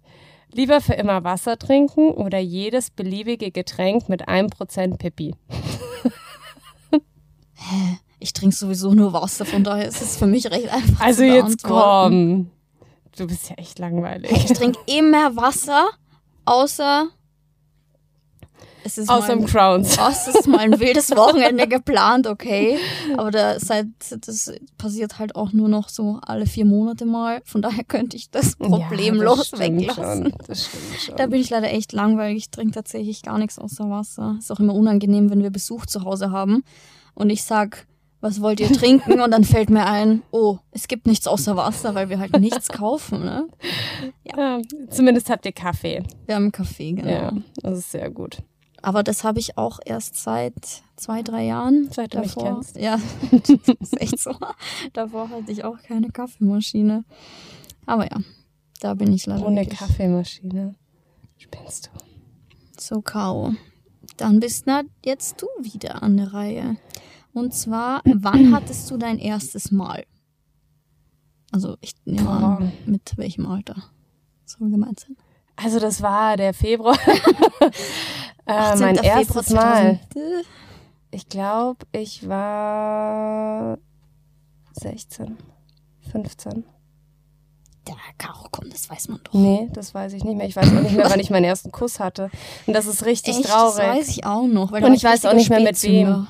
[SPEAKER 1] Lieber für immer Wasser trinken oder jedes beliebige Getränk mit einem Prozent Pipi?
[SPEAKER 2] Hä? Ich trinke sowieso nur Wasser, von daher ist es für mich recht einfach.
[SPEAKER 1] Also jetzt komm. Du bist ja echt langweilig.
[SPEAKER 2] Ich trinke immer Wasser, außer
[SPEAKER 1] es ist Außer im Crowns.
[SPEAKER 2] Es ist mal ein wildes Wochenende geplant, okay. Aber da, seit, das passiert halt auch nur noch so alle vier Monate mal. Von daher könnte ich das problemlos ja, das weglassen. Das. Da bin ich leider echt langweilig. Ich trinke tatsächlich gar nichts außer Wasser. Ist auch immer unangenehm, wenn wir Besuch zu Hause haben und ich sag, was wollt ihr trinken? Und dann fällt mir ein, oh, es gibt nichts außer Wasser, weil wir halt nichts kaufen, ne?
[SPEAKER 1] Ja. ja zumindest habt ihr Kaffee.
[SPEAKER 2] Wir haben Kaffee, genau. Ja,
[SPEAKER 1] das ist sehr gut.
[SPEAKER 2] Aber das habe ich auch erst seit zwei, drei Jahren.
[SPEAKER 1] Seit du davor. mich kennst.
[SPEAKER 2] Ja, das ist echt so. davor hatte ich auch keine Kaffeemaschine. Aber ja, da bin ich leider.
[SPEAKER 1] Ohne Kaffeemaschine. Spinnst du.
[SPEAKER 2] So, K.O. Dann bist na jetzt du wieder an der Reihe. Und zwar, wann hattest du dein erstes Mal? Also ich nehme an, mit welchem Alter? Soll wir gemeint sein?
[SPEAKER 1] Also das war der Februar. äh, mein erstes Mal. Ich glaube, ich war 16, 15.
[SPEAKER 2] Ja, Caro, komm, das weiß man doch.
[SPEAKER 1] Nee, das weiß ich nicht mehr. Ich weiß auch nicht mehr, wann ich meinen ersten Kuss hatte. Und das ist richtig Echt? traurig. Das
[SPEAKER 2] weiß ich auch noch.
[SPEAKER 1] Und ich weiß auch nicht mehr mit wem.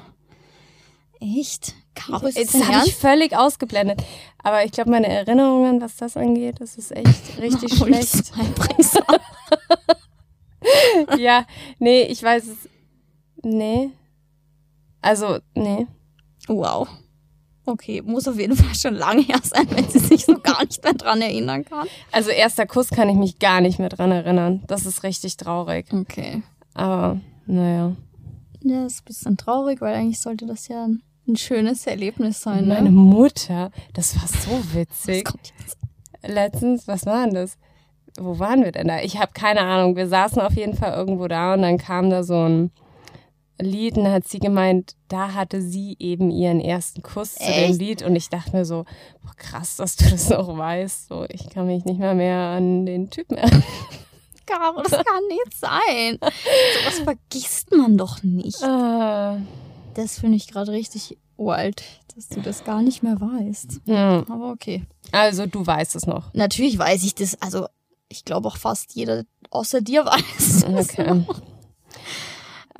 [SPEAKER 2] Echt?
[SPEAKER 1] Caro, ist das habe ich völlig ausgeblendet. Aber ich glaube, meine Erinnerungen, was das angeht, das ist echt richtig schlecht. ja, nee, ich weiß es. Nee. Also, nee.
[SPEAKER 2] Wow. Okay, muss auf jeden Fall schon lange her sein, wenn sie sich so gar nicht mehr dran erinnern kann.
[SPEAKER 1] Also erster Kuss kann ich mich gar nicht mehr dran erinnern. Das ist richtig traurig.
[SPEAKER 2] Okay.
[SPEAKER 1] Aber, naja.
[SPEAKER 2] Ja, ist ein bisschen traurig, weil eigentlich sollte das ja ein, schönes Erlebnis sein.
[SPEAKER 1] Ne? Meine Mutter, das war so witzig. Was kommt jetzt? Letztens, was war denn das? Wo waren wir denn da? Ich habe keine Ahnung. Wir saßen auf jeden Fall irgendwo da und dann kam da so ein Lied und hat sie gemeint, da hatte sie eben ihren ersten Kuss Echt? zu dem Lied und ich dachte mir so, boah, krass, dass du das noch weißt. So, ich kann mich nicht mal mehr an den Typen erinnern.
[SPEAKER 2] Caro, das kann nicht sein. Sowas vergisst man doch nicht. Uh. Das finde ich gerade richtig wild, dass du das gar nicht mehr weißt. Ja. Aber okay.
[SPEAKER 1] Also du weißt es noch.
[SPEAKER 2] Natürlich weiß ich das. Also ich glaube auch fast jeder außer dir weiß.
[SPEAKER 1] Okay.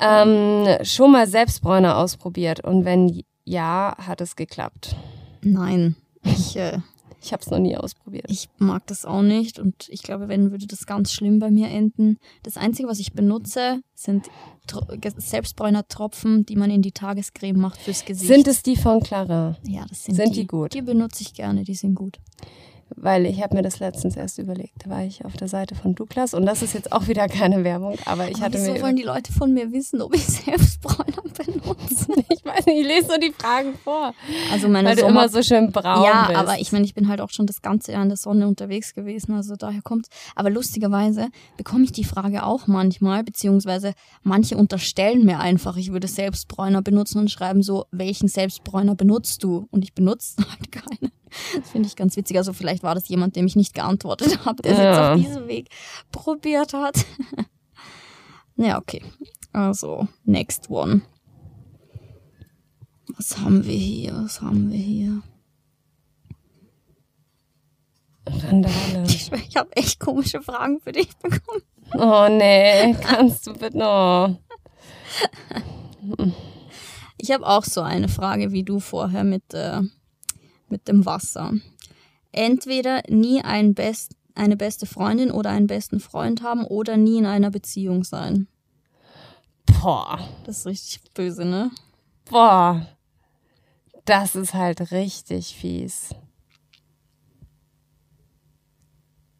[SPEAKER 1] Ähm, schon mal Selbstbräuner ausprobiert und wenn ja, hat es geklappt?
[SPEAKER 2] Nein, ich, äh,
[SPEAKER 1] ich habe es noch nie ausprobiert.
[SPEAKER 2] Ich mag das auch nicht und ich glaube, wenn würde das ganz schlimm bei mir enden. Das Einzige, was ich benutze, sind Tro Selbstbräuner-Tropfen, die man in die Tagescreme macht fürs Gesicht.
[SPEAKER 1] Sind es die von Clara?
[SPEAKER 2] Ja, das sind, sind die. die gut. Die benutze ich gerne, die sind gut
[SPEAKER 1] weil ich habe mir das letztens erst überlegt. Da war ich auf der Seite von Douglas und das ist jetzt auch wieder keine Werbung, aber ich aber hatte
[SPEAKER 2] wieso
[SPEAKER 1] mir.
[SPEAKER 2] wollen die Leute von mir wissen, ob ich Selbstbräuner benutze?
[SPEAKER 1] ich weiß nicht, ich lese so die Fragen vor.
[SPEAKER 2] Also meine
[SPEAKER 1] weil
[SPEAKER 2] Sommer
[SPEAKER 1] du immer so schön braun
[SPEAKER 2] Ja,
[SPEAKER 1] bist.
[SPEAKER 2] aber ich meine, ich bin halt auch schon das ganze Jahr in der Sonne unterwegs gewesen, also daher kommt. Aber lustigerweise bekomme ich die Frage auch manchmal, beziehungsweise manche unterstellen mir einfach, ich würde Selbstbräuner benutzen und schreiben so, welchen Selbstbräuner benutzt du? Und ich benutze halt keine. Das finde ich ganz witzig. Also vielleicht war das jemand, dem ich nicht geantwortet habe, der es ja. jetzt auf diesem Weg probiert hat. ja, okay. Also, next one. Was haben wir hier? Was haben wir hier?
[SPEAKER 1] Randale.
[SPEAKER 2] Ich, ich habe echt komische Fragen für dich bekommen.
[SPEAKER 1] Oh nee, kannst du bitte noch.
[SPEAKER 2] Ich habe auch so eine Frage wie du vorher mit äh, mit dem Wasser. Entweder nie ein Best, eine beste Freundin oder einen besten Freund haben oder nie in einer Beziehung sein.
[SPEAKER 1] Boah.
[SPEAKER 2] Das ist richtig böse, ne?
[SPEAKER 1] Boah. Das ist halt richtig fies.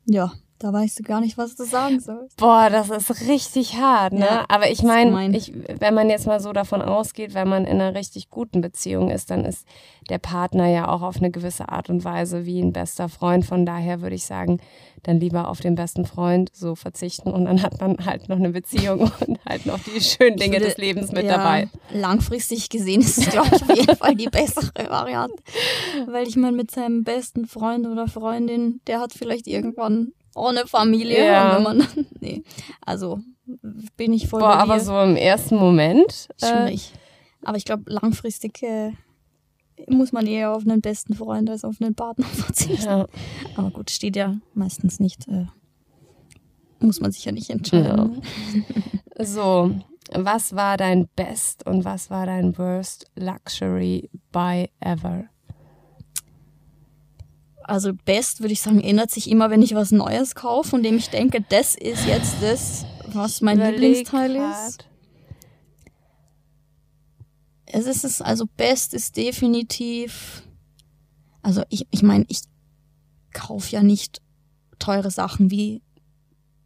[SPEAKER 2] Ja, Da weißt du gar nicht, was du sagen sollst.
[SPEAKER 1] Boah, das ist richtig hart, ne? Ja, Aber ich meine, ich, wenn man jetzt mal so davon ausgeht, wenn man in einer richtig guten Beziehung ist, dann ist der Partner ja auch auf eine gewisse Art und Weise wie ein bester Freund. Von daher würde ich sagen, dann lieber auf den besten Freund so verzichten und dann hat man halt noch eine Beziehung und halt noch die schönen Dinge würde, des Lebens mit ja, dabei.
[SPEAKER 2] Langfristig gesehen ist es, glaube ich, auf jeden Fall die bessere Variante. Weil ich meine, mit seinem besten Freund oder Freundin, der hat vielleicht irgendwann ohne Familie. Ja. wenn man, nee, also bin ich voll
[SPEAKER 1] Boah, aber so im ersten Moment.
[SPEAKER 2] Schwierig. Äh, aber ich glaube, langfristig äh, muss man eher auf einen besten Freund als auf einen Partner verzichten. Ja. Aber gut, steht ja meistens nicht. Äh, muss man sich ja nicht entscheiden.
[SPEAKER 1] Ja. so, was war dein Best und was war dein Worst Luxury Buy ever?
[SPEAKER 2] Also best würde ich sagen, ändert sich immer, wenn ich was Neues kaufe, von dem ich denke, das ist jetzt das, was mein Lieblingsteil ist. Es ist es, also best ist definitiv, also ich, ich meine, ich kaufe ja nicht teure Sachen wie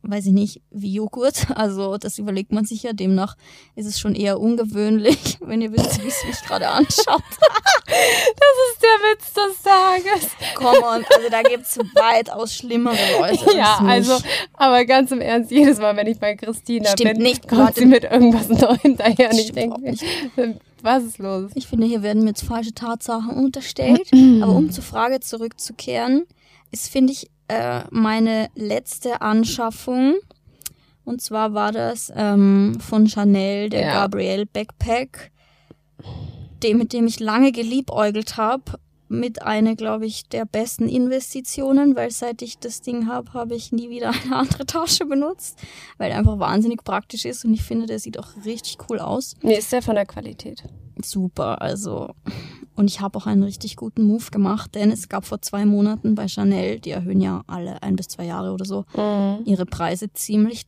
[SPEAKER 2] weiß ich nicht, wie Joghurt. Also das überlegt man sich ja. Demnach ist es schon eher ungewöhnlich, wenn ihr wisst, wie es mich gerade anschaut.
[SPEAKER 1] das ist der Witz des Tages.
[SPEAKER 2] Komm on, also da gibt es weitaus schlimmere Leute.
[SPEAKER 1] Ja, also, aber ganz im Ernst, jedes Mal, wenn ich bei Christina
[SPEAKER 2] Stimmt
[SPEAKER 1] bin,
[SPEAKER 2] nicht,
[SPEAKER 1] kommt Leute, sie mit irgendwas Neuem daher und ich denke, was ist los?
[SPEAKER 2] Ich finde, hier werden mir jetzt falsche Tatsachen unterstellt. aber um zur Frage zurückzukehren, ist, finde ich, äh, meine letzte Anschaffung. Und zwar war das ähm, von Chanel, der ja. Gabrielle Backpack, dem, mit dem ich lange geliebäugelt habe. Mit einer, glaube ich, der besten Investitionen, weil seit ich das Ding habe, habe ich nie wieder eine andere Tasche benutzt, weil er einfach wahnsinnig praktisch ist und ich finde, der sieht auch richtig cool aus.
[SPEAKER 1] Wie ist der von der Qualität?
[SPEAKER 2] Super, also und ich habe auch einen richtig guten Move gemacht, denn es gab vor zwei Monaten bei Chanel, die erhöhen ja alle ein bis zwei Jahre oder so, mhm. ihre Preise ziemlich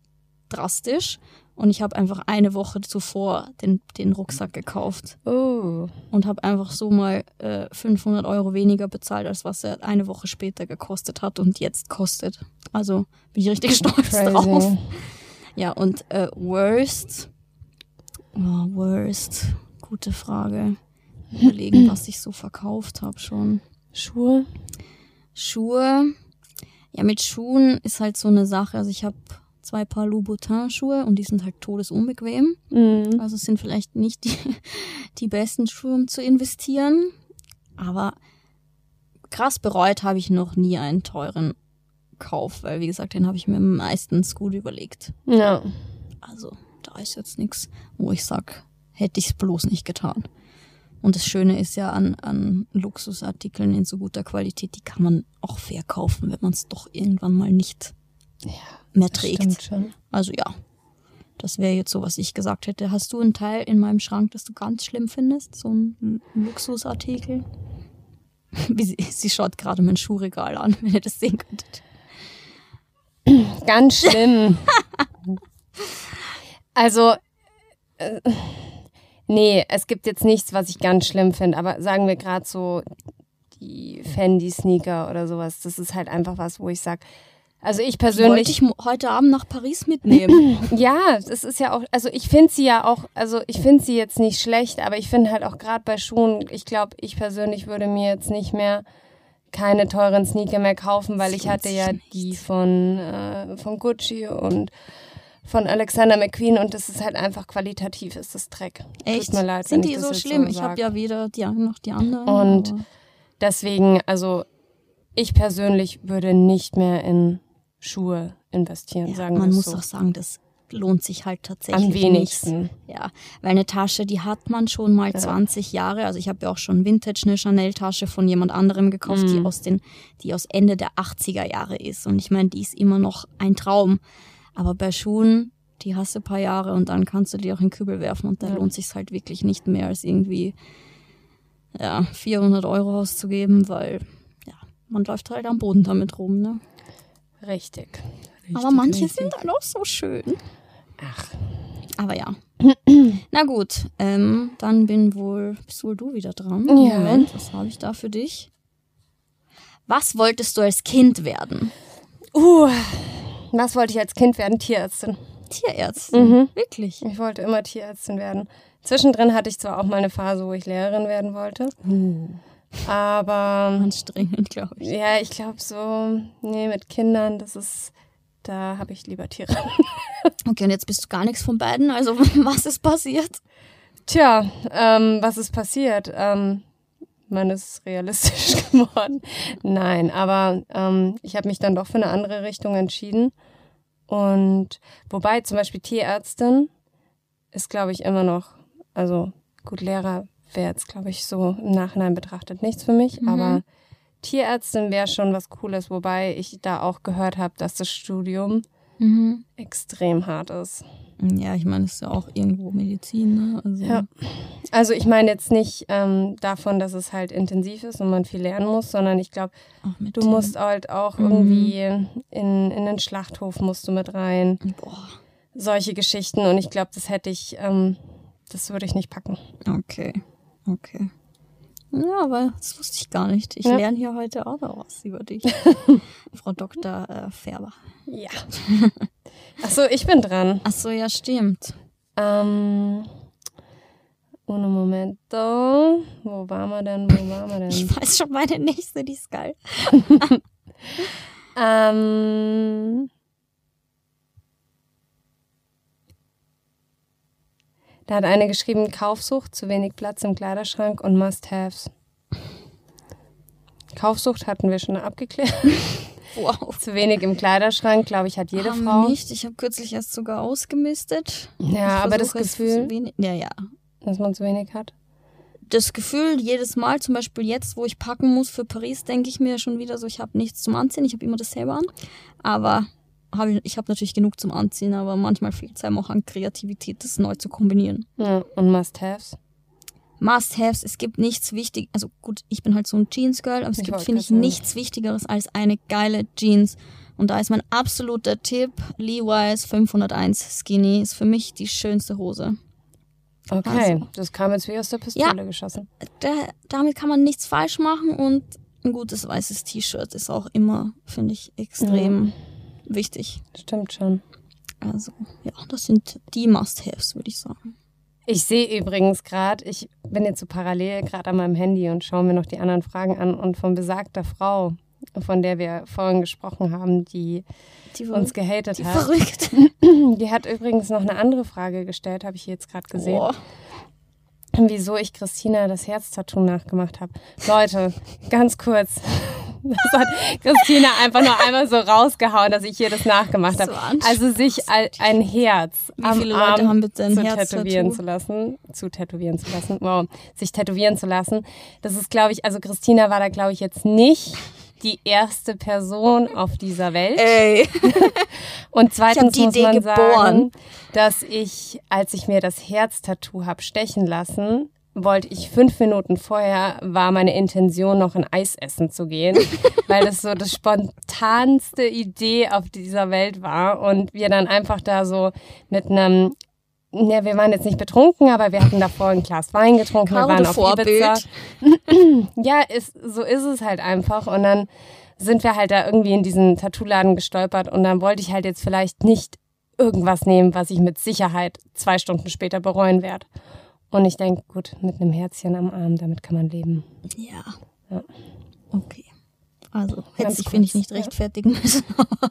[SPEAKER 2] drastisch. Und ich habe einfach eine Woche zuvor den, den Rucksack gekauft.
[SPEAKER 1] Oh.
[SPEAKER 2] Und habe einfach so mal äh, 500 Euro weniger bezahlt, als was er eine Woche später gekostet hat und jetzt kostet. Also bin ich richtig stolz Crazy. drauf. Ja, und äh, Worst. Oh, worst. Gute Frage überlegen, was ich so verkauft habe schon.
[SPEAKER 1] Schuhe?
[SPEAKER 2] Schuhe. Ja, mit Schuhen ist halt so eine Sache. Also ich habe zwei Paar Louboutin-Schuhe und die sind halt todesunbequem. Mhm. Also sind vielleicht nicht die, die besten Schuhe, um zu investieren. Aber krass bereut habe ich noch nie einen teuren Kauf, weil wie gesagt, den habe ich mir meistens gut überlegt.
[SPEAKER 1] Ja.
[SPEAKER 2] Also da ist jetzt nichts, wo ich sag, hätte ich es bloß nicht getan. Und das Schöne ist ja an, an Luxusartikeln in so guter Qualität, die kann man auch verkaufen, wenn man es doch irgendwann mal nicht ja, mehr trägt. Also ja, das wäre jetzt so, was ich gesagt hätte. Hast du einen Teil in meinem Schrank, das du ganz schlimm findest? So ein Luxusartikel? Sie, sie schaut gerade mein Schuhregal an, wenn ihr das sehen könntet.
[SPEAKER 1] Ganz schlimm. also, äh, Nee, es gibt jetzt nichts, was ich ganz schlimm finde, aber sagen wir gerade so die Fendi-Sneaker oder sowas, das ist halt einfach was, wo ich sag, also ich persönlich.
[SPEAKER 2] Wollte ich heute Abend nach Paris mitnehmen.
[SPEAKER 1] ja, das ist ja auch, also ich finde sie ja auch, also ich finde sie jetzt nicht schlecht, aber ich finde halt auch gerade bei Schuhen, ich glaube, ich persönlich würde mir jetzt nicht mehr keine teuren Sneaker mehr kaufen, weil ich hatte ja die von, äh, von Gucci und von Alexander McQueen und das ist halt einfach qualitativ, ist das Dreck.
[SPEAKER 2] Echt? Tut mir leid, Sind die so schlimm? So ich habe ja weder die noch die anderen.
[SPEAKER 1] Und deswegen, also ich persönlich würde nicht mehr in Schuhe investieren, ja, sagen
[SPEAKER 2] wir
[SPEAKER 1] Man
[SPEAKER 2] muss
[SPEAKER 1] so.
[SPEAKER 2] auch sagen, das lohnt sich halt tatsächlich
[SPEAKER 1] Am wenigsten.
[SPEAKER 2] Nicht. Ja, weil eine Tasche, die hat man schon mal ja. 20 Jahre. Also ich habe ja auch schon Vintage eine Chanel-Tasche von jemand anderem gekauft, mhm. die aus den, die aus Ende der 80er Jahre ist. Und ich meine, die ist immer noch ein Traum. Aber bei Schuhen, die hast du ein paar Jahre und dann kannst du die auch in den Kübel werfen und da ja. lohnt sich halt wirklich nicht mehr als irgendwie ja, 400 Euro auszugeben, weil ja, man läuft halt am Boden damit rum, ne?
[SPEAKER 1] Richtig. richtig
[SPEAKER 2] Aber manche richtig. sind dann auch so schön.
[SPEAKER 1] Ach.
[SPEAKER 2] Aber ja. Na gut, ähm, dann bin wohl, bist wohl du wieder dran.
[SPEAKER 1] Ja.
[SPEAKER 2] Moment, was habe ich da für dich? Was wolltest du als Kind werden?
[SPEAKER 1] Uh, Was wollte ich als Kind werden? Tierärztin.
[SPEAKER 2] Tierärztin? Mhm. Wirklich?
[SPEAKER 1] Ich wollte immer Tierärztin werden. Zwischendrin hatte ich zwar auch mal eine Phase, wo ich Lehrerin werden wollte. Uh. Aber.
[SPEAKER 2] Anstrengend, glaube ich.
[SPEAKER 1] Ja, ich glaube so, nee, mit Kindern, das ist. Da habe ich lieber Tiere.
[SPEAKER 2] okay, und jetzt bist du gar nichts von beiden. Also, was ist passiert?
[SPEAKER 1] Tja, ähm, was ist passiert? Ähm, man ist realistisch geworden. Nein, aber ähm, ich habe mich dann doch für eine andere Richtung entschieden. Und wobei zum Beispiel Tierärztin ist, glaube ich, immer noch, also gut, Lehrer wäre jetzt, glaube ich, so im Nachhinein betrachtet nichts für mich, mhm. aber Tierärztin wäre schon was Cooles, wobei ich da auch gehört habe, dass das Studium mhm. extrem hart ist.
[SPEAKER 2] Ja, ich meine, es ist ja auch irgendwo Medizin. Ne?
[SPEAKER 1] Also, ja. also ich meine jetzt nicht ähm, davon, dass es halt intensiv ist und man viel lernen muss, sondern ich glaube, du dem. musst halt auch mhm. irgendwie in, in den Schlachthof musst du mit rein. Boah. Solche Geschichten und ich glaube, das hätte ich, ähm, das würde ich nicht packen.
[SPEAKER 2] Okay, okay. Ja, aber das wusste ich gar nicht. Ich ja. lerne hier heute auch noch was über dich, Frau Dr. Äh, Färber.
[SPEAKER 1] Ja. Achso, ich bin dran.
[SPEAKER 2] Achso, ja, stimmt.
[SPEAKER 1] Ähm, uno momento. Wo waren wir denn? Wo waren wir denn?
[SPEAKER 2] Ich weiß schon meine nächste, die ist geil.
[SPEAKER 1] ähm, Da hat eine geschrieben, Kaufsucht, zu wenig Platz im Kleiderschrank und Must-Haves. Kaufsucht hatten wir schon abgeklärt. Wow. Zu wenig im Kleiderschrank, glaube ich, hat jede
[SPEAKER 2] Haben
[SPEAKER 1] Frau.
[SPEAKER 2] nicht. Ich habe kürzlich erst sogar ausgemistet.
[SPEAKER 1] Ja, aber das Gefühl,
[SPEAKER 2] ja, ja.
[SPEAKER 1] dass man zu wenig hat.
[SPEAKER 2] Das Gefühl, jedes Mal, zum Beispiel jetzt, wo ich packen muss für Paris, denke ich mir schon wieder so, ich habe nichts zum Anziehen, ich habe immer dasselbe an. Aber hab ich, ich habe natürlich genug zum Anziehen, aber manchmal fehlt es einem auch an Kreativität, das neu zu kombinieren.
[SPEAKER 1] Ja, und Must-Haves?
[SPEAKER 2] Must-Haves, es gibt nichts wichtig, also gut, ich bin halt so ein Jeans-Girl, aber es ich gibt, finde ich, nichts Wichtigeres als eine geile Jeans. Und da ist mein absoluter Tipp, Levi's 501 Skinny ist für mich die schönste Hose.
[SPEAKER 1] Okay, also, das kam jetzt wie aus der Pistole ja, geschossen.
[SPEAKER 2] Da, damit kann man nichts falsch machen und ein gutes weißes T-Shirt ist auch immer, finde ich, extrem ja. Wichtig.
[SPEAKER 1] Stimmt schon.
[SPEAKER 2] Also, ja, das sind die Must-Haves, würde ich sagen.
[SPEAKER 1] Ich sehe übrigens gerade, ich bin jetzt so parallel gerade an meinem Handy und schaue mir noch die anderen Fragen an und von besagter Frau, von der wir vorhin gesprochen haben, die, die uns gehatet
[SPEAKER 2] die
[SPEAKER 1] hat.
[SPEAKER 2] Verrückt.
[SPEAKER 1] Die hat übrigens noch eine andere Frage gestellt, habe ich jetzt gerade gesehen. Boah. Wieso ich Christina das Herztattoo nachgemacht habe. Leute, ganz kurz. Das hat Christina einfach nur einmal so rausgehauen, dass ich hier das nachgemacht habe. So also sich ein Herz
[SPEAKER 2] Wie am viele Arm haben bitte ein
[SPEAKER 1] zu Herz tätowieren zu lassen, zu tätowieren zu lassen, wow, sich tätowieren zu lassen. Das ist, glaube ich, also Christina war da, glaube ich, jetzt nicht die erste Person auf dieser Welt.
[SPEAKER 2] Ey.
[SPEAKER 1] Und zweitens muss man geboren. sagen, dass ich, als ich mir das Herztattoo habe stechen lassen, wollte ich fünf Minuten vorher, war meine Intention, noch ein Eis essen zu gehen, weil das so das spontanste Idee auf dieser Welt war und wir dann einfach da so mit einem ja, wir waren jetzt nicht betrunken, aber wir hatten davor ein Glas Wein getrunken, wir waren auf Vorbild. Ibiza. ja, ist, so ist es halt einfach. Und dann sind wir halt da irgendwie in diesen Tattoo-Laden gestolpert und dann wollte ich halt jetzt vielleicht nicht irgendwas nehmen, was ich mit Sicherheit zwei Stunden später bereuen werde. Und ich denke, gut, mit einem Herzchen am Arm, damit kann man leben.
[SPEAKER 2] Ja. ja. Okay. Also, hätte ich, finde ich, nicht rechtfertigen müssen.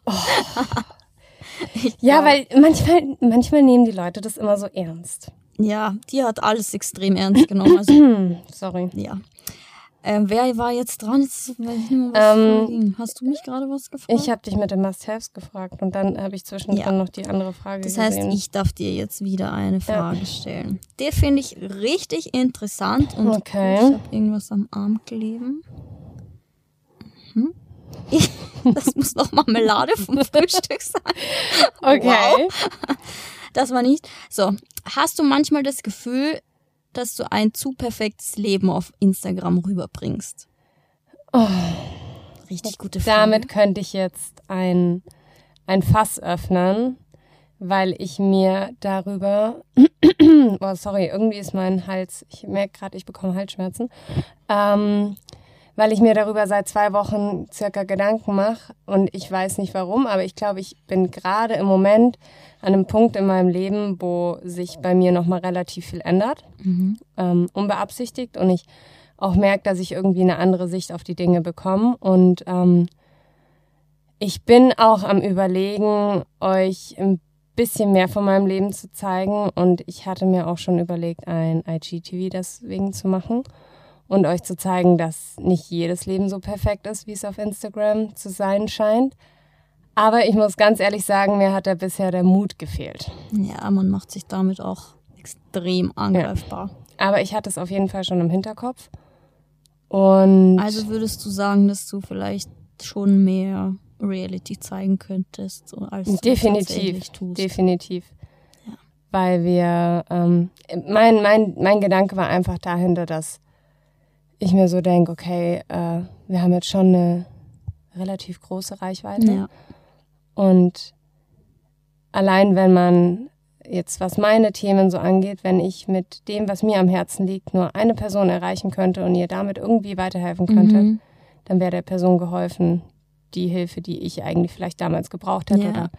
[SPEAKER 2] oh.
[SPEAKER 1] ja, weil manchmal, manchmal nehmen die Leute das immer so ernst.
[SPEAKER 2] Ja, die hat alles extrem ernst genommen. Also,
[SPEAKER 1] Sorry.
[SPEAKER 2] Ja. Ähm, wer war jetzt dran? Jetzt ähm, Hast du mich gerade was gefragt?
[SPEAKER 1] Ich habe dich mit den Must-Haves gefragt und dann habe ich zwischendrin ja. noch die andere Frage
[SPEAKER 2] Das heißt,
[SPEAKER 1] gesehen.
[SPEAKER 2] ich darf dir jetzt wieder eine Frage ja. stellen. Der finde ich richtig interessant und
[SPEAKER 1] okay.
[SPEAKER 2] ich habe irgendwas am Arm kleben. Mhm. das muss noch Marmelade vom Frühstück sein.
[SPEAKER 1] Okay. Wow.
[SPEAKER 2] Das war nicht. So, hast du manchmal das Gefühl, dass du ein zu perfektes Leben auf Instagram rüberbringst?
[SPEAKER 1] Oh.
[SPEAKER 2] Richtig gute Frage.
[SPEAKER 1] Damit könnte ich jetzt ein, ein Fass öffnen, weil ich mir darüber, oh sorry, irgendwie ist mein Hals, ich merke gerade, ich bekomme Halsschmerzen, ähm, weil ich mir darüber seit zwei Wochen circa Gedanken mache und ich weiß nicht warum, aber ich glaube, ich bin gerade im Moment an einem Punkt in meinem Leben, wo sich bei mir nochmal relativ viel ändert, mhm. ähm, unbeabsichtigt. Und ich auch merke, dass ich irgendwie eine andere Sicht auf die Dinge bekomme. Und ähm, ich bin auch am Überlegen, euch ein bisschen mehr von meinem Leben zu zeigen. Und ich hatte mir auch schon überlegt, ein IGTV deswegen zu machen und euch zu zeigen, dass nicht jedes Leben so perfekt ist, wie es auf Instagram zu sein scheint. Aber ich muss ganz ehrlich sagen, mir hat da bisher der Mut gefehlt.
[SPEAKER 2] Ja, man macht sich damit auch extrem angreifbar.
[SPEAKER 1] Ja. Aber ich hatte es auf jeden Fall schon im Hinterkopf. Und
[SPEAKER 2] also würdest du sagen, dass du vielleicht schon mehr Reality zeigen könntest, so als
[SPEAKER 1] definitiv, definitiv, ja. weil wir ähm, mein mein mein Gedanke war einfach dahinter, dass ich mir so denke, okay, äh, wir haben jetzt schon eine relativ große Reichweite. Ja. Und allein wenn man jetzt, was meine Themen so angeht, wenn ich mit dem, was mir am Herzen liegt, nur eine Person erreichen könnte und ihr damit irgendwie weiterhelfen könnte, mhm. dann wäre der Person geholfen, die Hilfe, die ich eigentlich vielleicht damals gebraucht hätte ja. oder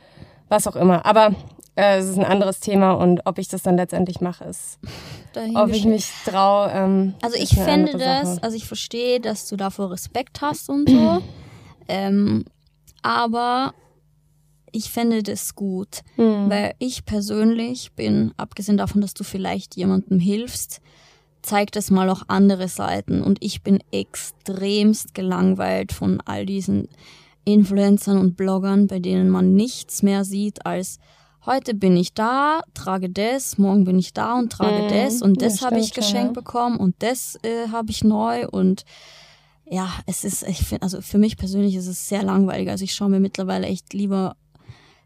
[SPEAKER 1] was auch immer. Aber äh, es ist ein anderes Thema und ob ich das dann letztendlich mache, ist, ob ich mich traue. Ähm,
[SPEAKER 2] also ich fände das, also ich verstehe, dass du davor Respekt hast und so, ähm, aber ich fände das gut, mhm. weil ich persönlich bin, abgesehen davon, dass du vielleicht jemandem hilfst, zeigt es mal auch andere Seiten und ich bin extremst gelangweilt von all diesen Influencern und Bloggern, bei denen man nichts mehr sieht als heute bin ich da, trage das, morgen bin ich da und trage mhm, das und das habe ich geschenkt ja. bekommen und das äh, habe ich neu und ja, es ist, ich finde, also für mich persönlich ist es sehr langweilig. Also ich schaue mir mittlerweile echt lieber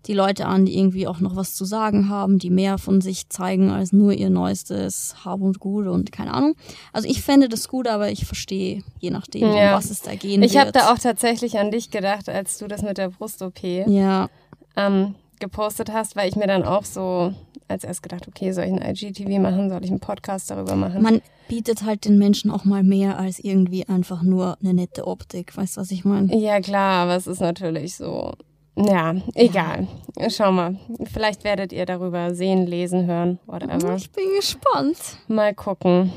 [SPEAKER 2] die Leute an, die irgendwie auch noch was zu sagen haben, die mehr von sich zeigen als nur ihr neuestes Hab und Gut und keine Ahnung. Also ich fände das gut, aber ich verstehe, je nachdem, ja. um was es da gehen
[SPEAKER 1] ich wird. Ich habe da auch tatsächlich an dich gedacht, als du das mit der Brust-OP
[SPEAKER 2] ja.
[SPEAKER 1] ähm, gepostet hast, weil ich mir dann auch so als erst gedacht, okay, soll ich ein IGTV machen, soll ich einen Podcast darüber machen?
[SPEAKER 2] Man bietet halt den Menschen auch mal mehr als irgendwie einfach nur eine nette Optik, weißt du, was ich meine?
[SPEAKER 1] Ja, klar, aber es ist natürlich so, ja, egal. Schau mal. Vielleicht werdet ihr darüber sehen, lesen, hören, whatever.
[SPEAKER 2] Ich bin gespannt.
[SPEAKER 1] Mal gucken.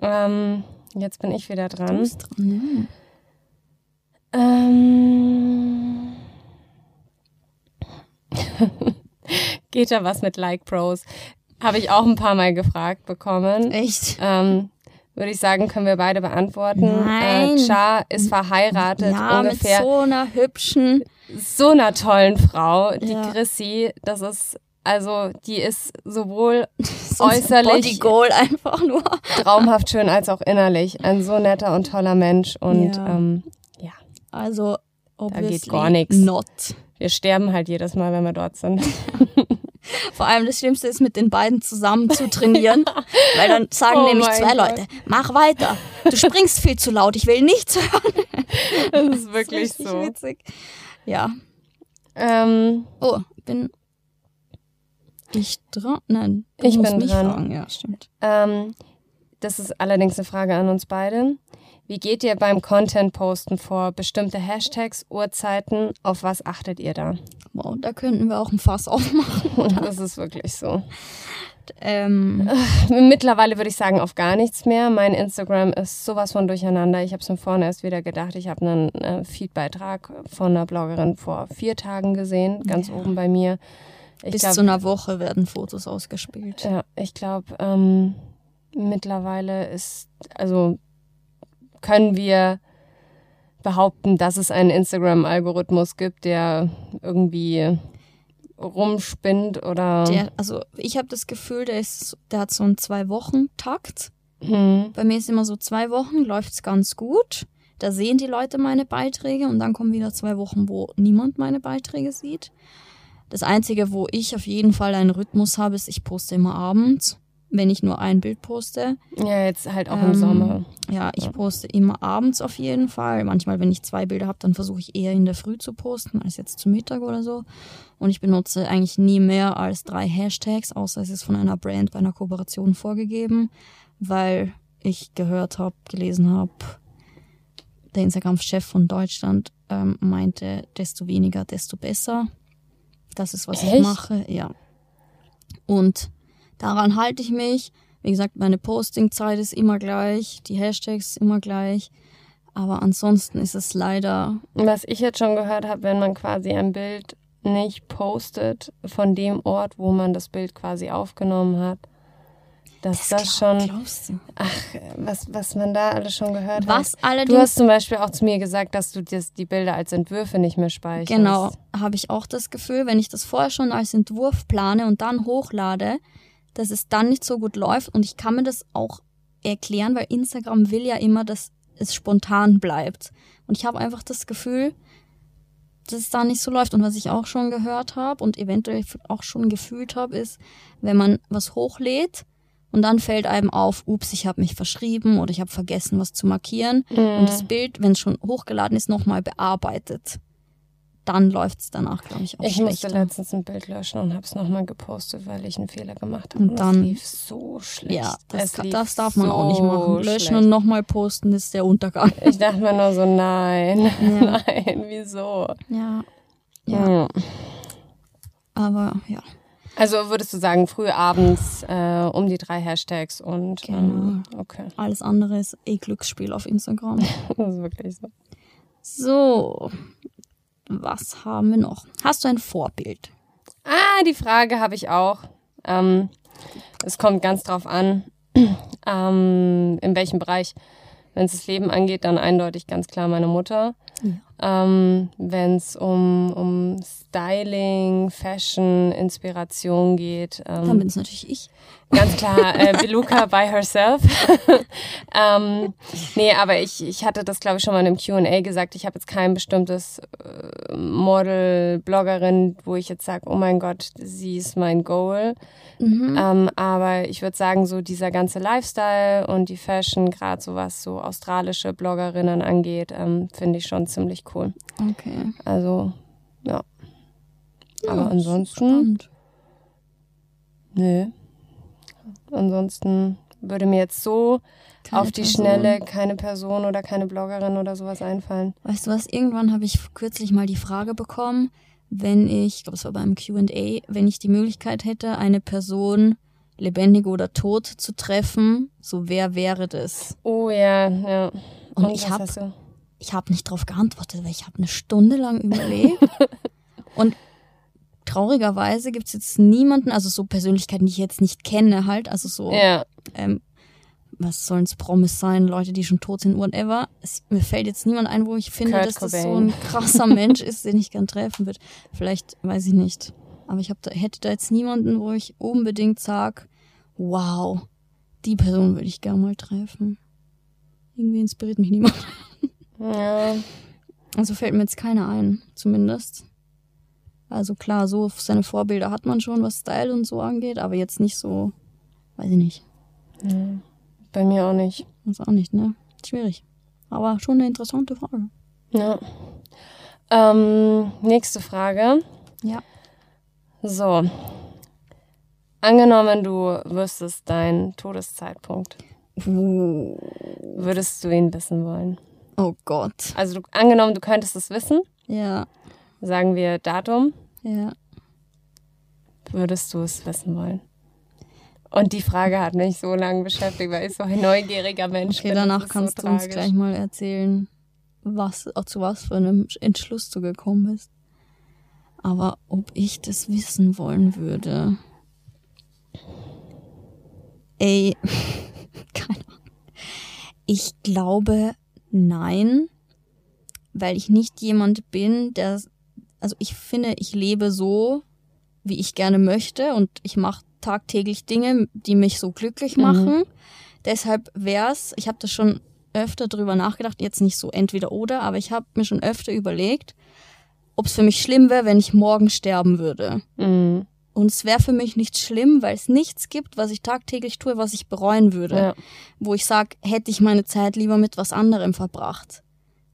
[SPEAKER 1] Ähm, jetzt bin ich wieder dran. Du bist dran, ja. Ähm. Geht da was mit Like Pros? Habe ich auch ein paar Mal gefragt bekommen.
[SPEAKER 2] Echt?
[SPEAKER 1] Ähm, würde ich sagen, können wir beide beantworten.
[SPEAKER 2] Nein.
[SPEAKER 1] Äh, Cha ist verheiratet
[SPEAKER 2] ja,
[SPEAKER 1] ungefähr.
[SPEAKER 2] mit so einer hübschen,
[SPEAKER 1] so einer tollen Frau, die ja. Chrissy. Das ist also, die ist sowohl so äußerlich
[SPEAKER 2] Goal einfach nur
[SPEAKER 1] traumhaft schön als auch innerlich ein so netter und toller Mensch und ja. Ähm, ja.
[SPEAKER 2] Also
[SPEAKER 1] da geht gar nichts.
[SPEAKER 2] Not.
[SPEAKER 1] Wir sterben halt jedes Mal, wenn wir dort sind.
[SPEAKER 2] Vor allem das Schlimmste ist, mit den beiden zusammen zu trainieren, weil dann sagen oh nämlich zwei Gott. Leute, mach weiter, du springst viel zu laut, ich will nichts hören.
[SPEAKER 1] Das ist wirklich das ist so.
[SPEAKER 2] Witzig. Ja.
[SPEAKER 1] Ähm,
[SPEAKER 2] oh, bin ich dran? Nein,
[SPEAKER 1] ich bin dran.
[SPEAKER 2] Fragen. Ja, stimmt.
[SPEAKER 1] Ähm, das ist allerdings eine Frage an uns beide. Wie geht ihr beim Content-Posten vor? Bestimmte Hashtags, Uhrzeiten, auf was achtet ihr da?
[SPEAKER 2] Wow, da könnten wir auch ein Fass aufmachen.
[SPEAKER 1] Oder? Das ist wirklich so.
[SPEAKER 2] Ähm.
[SPEAKER 1] Mittlerweile würde ich sagen, auf gar nichts mehr. Mein Instagram ist sowas von durcheinander. Ich habe es mir vorhin erst wieder gedacht. Ich habe einen äh, Feedbeitrag von einer Bloggerin vor vier Tagen gesehen, ganz ja. oben bei mir.
[SPEAKER 2] Ich Bis glaub, zu einer Woche werden Fotos ausgespielt.
[SPEAKER 1] Ja, ich glaube, ähm, mittlerweile ist, also können wir behaupten, dass es einen Instagram-Algorithmus gibt, der irgendwie rumspinnt oder.
[SPEAKER 2] Der, also ich habe das Gefühl, der ist, der hat so einen Zwei-Wochen-Takt.
[SPEAKER 1] Mhm.
[SPEAKER 2] Bei mir ist immer so zwei Wochen, läuft es ganz gut. Da sehen die Leute meine Beiträge und dann kommen wieder zwei Wochen, wo niemand meine Beiträge sieht. Das Einzige, wo ich auf jeden Fall einen Rhythmus habe, ist, ich poste immer abends wenn ich nur ein Bild poste.
[SPEAKER 1] Ja, jetzt halt auch ähm, im Sommer.
[SPEAKER 2] Ja, ich poste immer abends auf jeden Fall. Manchmal, wenn ich zwei Bilder habe, dann versuche ich eher in der Früh zu posten, als jetzt zu Mittag oder so. Und ich benutze eigentlich nie mehr als drei Hashtags, außer es ist von einer Brand bei einer Kooperation vorgegeben, weil ich gehört habe, gelesen habe, der Instagram-Chef von Deutschland ähm, meinte, desto weniger, desto besser. Das ist, was Echt? ich mache, ja. Und daran halte ich mich. Wie gesagt, meine Postingzeit ist immer gleich, die Hashtags immer gleich. Aber ansonsten ist es leider.
[SPEAKER 1] Was ich jetzt schon gehört habe, wenn man quasi ein Bild nicht postet von dem Ort, wo man das Bild quasi aufgenommen hat, dass das, das glaub, schon. Ach, was, was man da alles schon gehört was hat. Allerdings, du hast zum Beispiel auch zu mir gesagt, dass du das, die Bilder als Entwürfe nicht mehr speicherst.
[SPEAKER 2] Genau, habe ich auch das Gefühl, wenn ich das vorher schon als Entwurf plane und dann hochlade, dass es dann nicht so gut läuft. Und ich kann mir das auch erklären, weil Instagram will ja immer, dass es spontan bleibt. Und ich habe einfach das Gefühl, dass es da nicht so läuft. Und was ich auch schon gehört habe und eventuell auch schon gefühlt habe, ist, wenn man was hochlädt und dann fällt einem auf, ups, ich habe mich verschrieben oder ich habe vergessen, was zu markieren. Mhm. Und das Bild, wenn es schon hochgeladen ist, nochmal bearbeitet dann läuft es danach, glaube ich, auch
[SPEAKER 1] Ich schlechter. musste letztens ein Bild löschen und habe es nochmal gepostet, weil ich einen Fehler gemacht habe. Und, und dann lief so schlecht. Ja,
[SPEAKER 2] das, das darf man so auch nicht machen. Löschen schlecht. und nochmal posten ist der Untergang.
[SPEAKER 1] Ich dachte mir nur so, nein, ja. nein, wieso?
[SPEAKER 2] Ja. ja. Ja. Aber ja.
[SPEAKER 1] Also würdest du sagen, früh abends äh, um die drei Hashtags und
[SPEAKER 2] genau. Ähm, okay. Alles andere ist eh Glücksspiel auf Instagram.
[SPEAKER 1] das ist wirklich so.
[SPEAKER 2] So, was haben wir noch? Hast du ein Vorbild?
[SPEAKER 1] Ah, die Frage habe ich auch. Ähm, es kommt ganz drauf an, ähm, in welchem Bereich. Wenn es das Leben angeht, dann eindeutig ganz klar meine Mutter. Ja. Ähm, Wenn es um, um Styling, Fashion, Inspiration geht.
[SPEAKER 2] Ähm, Dann bin es natürlich ich.
[SPEAKER 1] Ganz klar, äh, Beluca by herself. ähm, nee, aber ich, ich hatte das, glaube ich, schon mal in einem Q&A gesagt. Ich habe jetzt kein bestimmtes äh, Model, Bloggerin, wo ich jetzt sage, oh mein Gott, sie ist mein Goal. Mhm. Ähm, aber ich würde sagen, so dieser ganze Lifestyle und die Fashion, gerade so was so australische Bloggerinnen angeht, ähm, finde ich schon ziemlich cool.
[SPEAKER 2] Okay.
[SPEAKER 1] Also, ja. ja Aber ansonsten. Nö. Ansonsten würde mir jetzt so keine auf die Person. Schnelle keine Person oder keine Bloggerin oder sowas einfallen.
[SPEAKER 2] Weißt du was? Irgendwann habe ich kürzlich mal die Frage bekommen, wenn ich, ich glaube, es war beim QA, wenn ich die Möglichkeit hätte, eine Person lebendig oder tot zu treffen, so wer wäre das?
[SPEAKER 1] Oh ja, ja.
[SPEAKER 2] Und, Und ich habe ich habe nicht darauf geantwortet, weil ich habe eine Stunde lang überlegt. und traurigerweise gibt es jetzt niemanden, also so Persönlichkeiten, die ich jetzt nicht kenne, halt, also so,
[SPEAKER 1] ja.
[SPEAKER 2] ähm, was sollen es Promis sein, Leute, die schon tot sind, whatever. Es, mir fällt jetzt niemand ein, wo ich finde, Kurt dass Cobain. das so ein krasser Mensch ist, den ich gern treffen würde. Vielleicht, weiß ich nicht. Aber ich hab da, hätte da jetzt niemanden, wo ich unbedingt sag, wow, die Person würde ich gern mal treffen. Irgendwie inspiriert mich niemand.
[SPEAKER 1] Ja.
[SPEAKER 2] Also fällt mir jetzt keiner ein, zumindest. Also klar, so seine Vorbilder hat man schon, was Style und so angeht, aber jetzt nicht so, weiß ich nicht.
[SPEAKER 1] Ja, bei mir auch nicht.
[SPEAKER 2] Das auch nicht, ne? Schwierig. Aber schon eine interessante Frage.
[SPEAKER 1] Ja. Ähm, nächste Frage.
[SPEAKER 2] Ja.
[SPEAKER 1] So. Angenommen, du wüsstest deinen Todeszeitpunkt.
[SPEAKER 2] Uh.
[SPEAKER 1] Würdest du ihn wissen wollen?
[SPEAKER 2] Oh Gott.
[SPEAKER 1] Also du, angenommen, du könntest es wissen.
[SPEAKER 2] Ja.
[SPEAKER 1] Sagen wir Datum.
[SPEAKER 2] Ja.
[SPEAKER 1] Würdest du es wissen wollen? Und die Frage hat mich so lange beschäftigt, weil ich so ein neugieriger Mensch
[SPEAKER 2] okay, bin. danach kannst so du uns gleich mal erzählen, was, zu was für einem Entschluss du gekommen bist. Aber ob ich das wissen wollen würde. Ey, keine Ahnung. Ich glaube, Nein, weil ich nicht jemand bin, der, also ich finde, ich lebe so, wie ich gerne möchte und ich mache tagtäglich Dinge, die mich so glücklich mhm. machen. Mhm. Deshalb wär's, ich habe das schon öfter drüber nachgedacht, jetzt nicht so entweder oder, aber ich habe mir schon öfter überlegt, ob es für mich schlimm wäre, wenn ich morgen sterben würde.
[SPEAKER 1] Mhm.
[SPEAKER 2] Und es wäre für mich nicht schlimm, weil es nichts gibt, was ich tagtäglich tue, was ich bereuen würde. Ja. Wo ich sage, hätte ich meine Zeit lieber mit was anderem verbracht.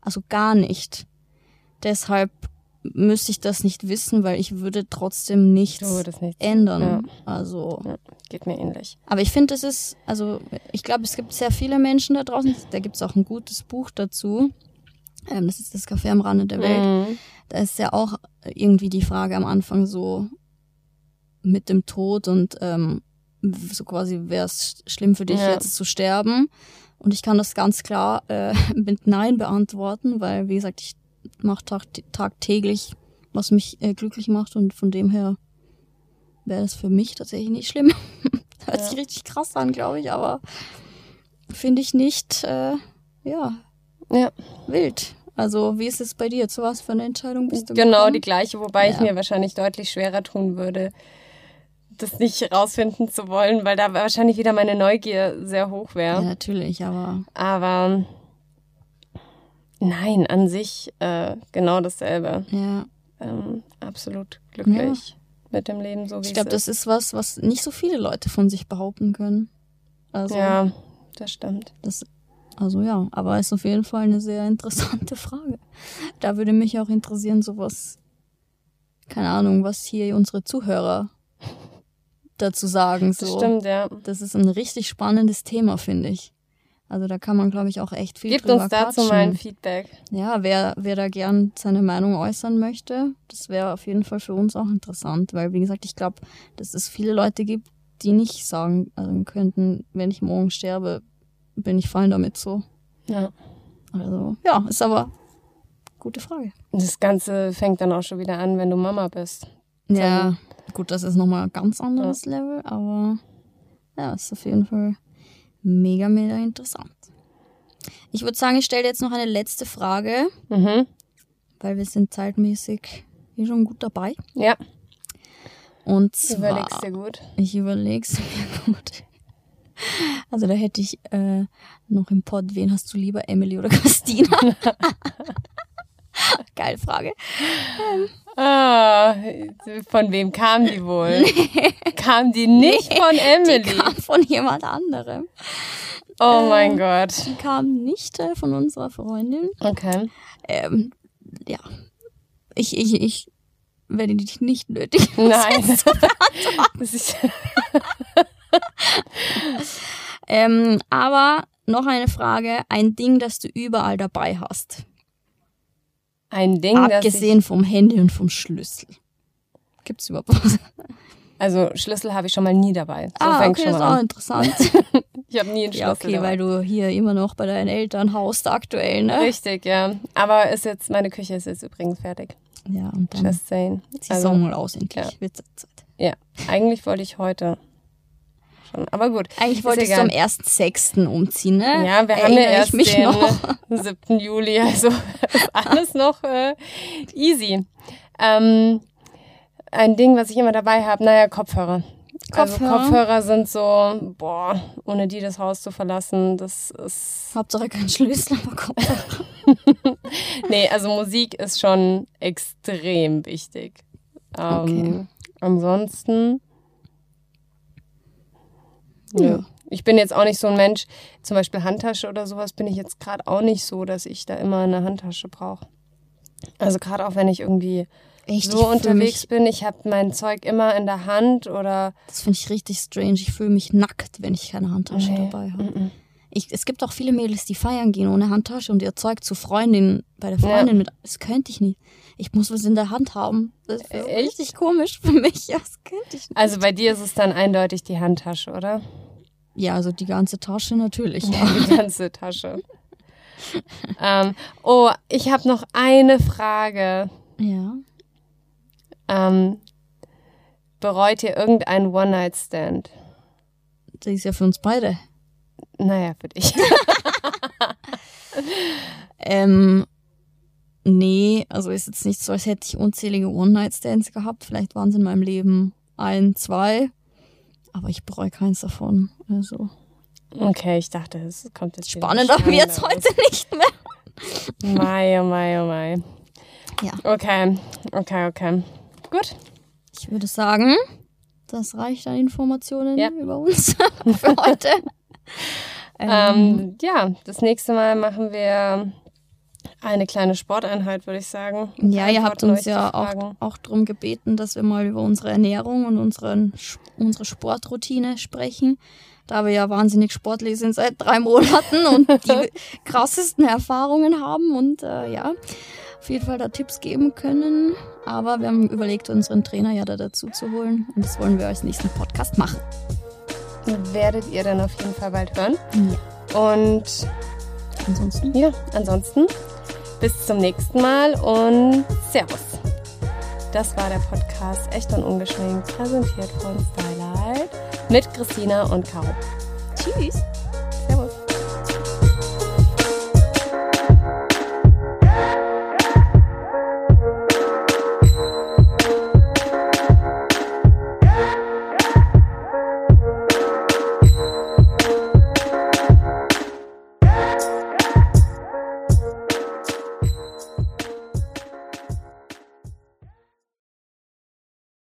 [SPEAKER 2] Also gar nicht. Deshalb müsste ich das nicht wissen, weil ich würde trotzdem nichts, nichts. ändern. Ja. Also
[SPEAKER 1] ja, geht mir ähnlich.
[SPEAKER 2] Aber ich finde, es ist, also ich glaube, es gibt sehr viele Menschen da draußen. Da gibt es auch ein gutes Buch dazu. Ähm, das ist das Café am Rande der Welt.
[SPEAKER 1] Mhm.
[SPEAKER 2] Da ist ja auch irgendwie die Frage am Anfang so mit dem Tod und ähm, so quasi wäre es schlimm für dich
[SPEAKER 1] Ja.
[SPEAKER 2] jetzt zu sterben. Und ich kann das ganz klar äh, mit Nein beantworten, weil wie gesagt, ich mache tag tagtäglich, was mich äh, glücklich macht und von dem her wäre das für mich tatsächlich nicht schlimm. Hört
[SPEAKER 1] Ja.
[SPEAKER 2] sich richtig krass an, glaube ich, aber finde ich nicht, äh, ja,
[SPEAKER 1] Ja,
[SPEAKER 2] wild. Also, wie ist es bei dir? Zu was für eine Entscheidung bist du
[SPEAKER 1] genau
[SPEAKER 2] gekommen?
[SPEAKER 1] die gleiche, wobei ich
[SPEAKER 2] Ja.
[SPEAKER 1] mir wahrscheinlich deutlich schwerer tun würde, das nicht rausfinden zu wollen, weil da wahrscheinlich wieder meine Neugier sehr hoch
[SPEAKER 2] Ja,
[SPEAKER 1] wäre.
[SPEAKER 2] natürlich, aber
[SPEAKER 1] Aber nein, an sich äh, genau dasselbe.
[SPEAKER 2] ja.
[SPEAKER 1] Ähm, absolut glücklich mit dem Leben, so wie
[SPEAKER 2] Ich glaube, das ist was, was nicht so viele Leute von sich behaupten können. Also,
[SPEAKER 1] Ja, das stimmt.
[SPEAKER 2] das, also ja, aber ist auf jeden Fall eine sehr interessante Frage. Da würde mich auch interessieren, sowas, keine Ahnung, was hier unsere Zuhörer dazu sagen.
[SPEAKER 1] Das
[SPEAKER 2] So.
[SPEAKER 1] stimmt, ja.
[SPEAKER 2] Das ist ein richtig spannendes Thema, finde ich. Also da kann man, glaube ich, auch echt viel
[SPEAKER 1] Gebt
[SPEAKER 2] drüber
[SPEAKER 1] uns dazu
[SPEAKER 2] quatschen.
[SPEAKER 1] mal ein Feedback.
[SPEAKER 2] Ja, wer, wer da gern seine Meinung äußern möchte, das wäre auf jeden Fall für uns auch interessant, weil wie gesagt, ich glaube, dass es viele Leute gibt, die nicht sagen also könnten, wenn ich morgen sterbe, bin ich fein damit so.
[SPEAKER 1] Ja.
[SPEAKER 2] Also ja, ist aber gute Frage.
[SPEAKER 1] Das Ganze fängt dann auch schon wieder an, wenn du Mama bist.
[SPEAKER 2] Ja, gut, das ist nochmal ein ganz anderes Level, aber ja, ist auf jeden Fall mega, mega interessant. Ich würde sagen, ich stelle dir jetzt noch eine letzte Frage,
[SPEAKER 1] Mhm.
[SPEAKER 2] weil wir sind zeitmäßig hier schon gut dabei.
[SPEAKER 1] Ja,
[SPEAKER 2] Und zwar,
[SPEAKER 1] überlegst dir gut.
[SPEAKER 2] ich überleg's mir gut. Also da hätte ich äh, noch im Pod, wen hast du lieber, Emily oder Christina? Geile Frage.
[SPEAKER 1] Ah, von wem kam die wohl? Kam die nicht von
[SPEAKER 2] Die
[SPEAKER 1] Emily?
[SPEAKER 2] kam von jemand anderem.
[SPEAKER 1] Oh mein Gott.
[SPEAKER 2] Die kam nicht äh, von unserer Freundin.
[SPEAKER 1] Okay.
[SPEAKER 2] Ähm, ja. Ich, ich, ich werde dich nicht nötig.
[SPEAKER 1] Nein. Das ist,
[SPEAKER 2] Ähm, aber noch eine Frage. Ein Ding, das du überall dabei hast.
[SPEAKER 1] Ein Ding, das ich,
[SPEAKER 2] Abgesehen vom Handy und vom Schlüssel. Gibt's überhaupt was?
[SPEAKER 1] also Schlüssel habe ich schon mal nie dabei. So
[SPEAKER 2] ah, okay,
[SPEAKER 1] schon
[SPEAKER 2] ist auch
[SPEAKER 1] an.
[SPEAKER 2] interessant.
[SPEAKER 1] Ich habe nie einen Schlüssel
[SPEAKER 2] ja, okay,
[SPEAKER 1] dabei.
[SPEAKER 2] weil du hier immer noch bei deinen Eltern haust aktuell, ne?
[SPEAKER 1] Richtig, ja. Aber ist jetzt, meine Küche ist jetzt übrigens fertig.
[SPEAKER 2] Ja, und dann
[SPEAKER 1] Just saying.
[SPEAKER 2] zieh
[SPEAKER 1] Also,
[SPEAKER 2] Song mal aus, endlich.
[SPEAKER 1] ja. Ja, eigentlich wollte ich heute schon. Aber gut.
[SPEAKER 2] Eigentlich du
[SPEAKER 1] egal.
[SPEAKER 2] am 1.6. umziehen, ne?
[SPEAKER 1] Ja, wir haben ja
[SPEAKER 2] Erinnere ich
[SPEAKER 1] erst
[SPEAKER 2] mich
[SPEAKER 1] den
[SPEAKER 2] noch.
[SPEAKER 1] 7. Juli, also alles noch äh, easy. Ähm, ein Ding, was ich immer dabei habe, naja, Kopfhörer. Also
[SPEAKER 2] Kopfhörer.
[SPEAKER 1] Kopfhörer sind so, boah, ohne die das Haus zu verlassen, das ist,
[SPEAKER 2] Hauptsache kein Schlüssel, aber Kopfhörer.
[SPEAKER 1] nee, also Musik ist schon extrem wichtig. Ähm,
[SPEAKER 2] Okay.
[SPEAKER 1] Ansonsten,
[SPEAKER 2] Ja.
[SPEAKER 1] ja. Ich bin jetzt auch nicht so ein Mensch, zum Beispiel Handtasche oder sowas bin ich jetzt gerade auch nicht so, dass ich da immer eine Handtasche brauche. Also gerade auch wenn ich irgendwie
[SPEAKER 2] Echt,
[SPEAKER 1] so unterwegs bin, ich habe mein Zeug immer in der Hand oder
[SPEAKER 2] das finde ich richtig strange. Ich fühle mich nackt, wenn ich keine Handtasche
[SPEAKER 1] Nee,
[SPEAKER 2] dabei habe. Ich, es gibt auch viele Mädels, die feiern gehen ohne Handtasche und ihr Zeug zu Freundin bei der Freundin mit. Das könnte ich nicht. Ich muss was in der Hand haben. Das ist richtig komisch für mich. Ja, das könnte ich nicht.
[SPEAKER 1] also bei dir ist es dann eindeutig die Handtasche, oder?
[SPEAKER 2] Ja, also die ganze Tasche natürlich. Ja.
[SPEAKER 1] Die ganze Tasche. ähm, oh, ich habe noch eine Frage.
[SPEAKER 2] ja.
[SPEAKER 1] Ähm, bereut ihr irgendeinen One-Night-Stand?
[SPEAKER 2] Das ist ja für uns beide.
[SPEAKER 1] Naja, für dich.
[SPEAKER 2] Ähm, nee, also ist jetzt nicht so, als hätte ich unzählige One-Night-Stands gehabt. Vielleicht waren es in meinem Leben ein, zwei. Aber ich bereue keins davon. Also
[SPEAKER 1] Okay, ich dachte, es kommt jetzt
[SPEAKER 2] spannend, aber jetzt heute nicht mehr.
[SPEAKER 1] Mai, oh Mai, oh Mai.
[SPEAKER 2] Ja.
[SPEAKER 1] Okay, okay, okay. Gut.
[SPEAKER 2] Ich würde sagen, das reicht an Informationen
[SPEAKER 1] Ja.
[SPEAKER 2] über uns für heute. Ähm,
[SPEAKER 1] ja, das nächste Mal machen wir eine kleine Sporteinheit, würde ich sagen.
[SPEAKER 2] ja, ihr habt uns ja auch, auch darum gebeten, dass wir mal über unsere Ernährung und unseren, unsere Sportroutine sprechen. da wir ja wahnsinnig sportlich sind seit drei Monaten und die krassesten Erfahrungen haben und äh, ja, auf jeden Fall da Tipps geben können. Aber wir haben überlegt, unseren Trainer ja da dazu zu holen und das wollen wir als nächsten Podcast machen.
[SPEAKER 1] Werdet ihr dann auf jeden Fall bald hören.
[SPEAKER 2] Ja.
[SPEAKER 1] Und
[SPEAKER 2] ansonsten?
[SPEAKER 1] Ja, ansonsten bis zum nächsten Mal und Servus. Das war der Podcast Echt und Ungeschminkt, präsentiert von Stylight mit Christina und Caro.
[SPEAKER 2] Tschüss.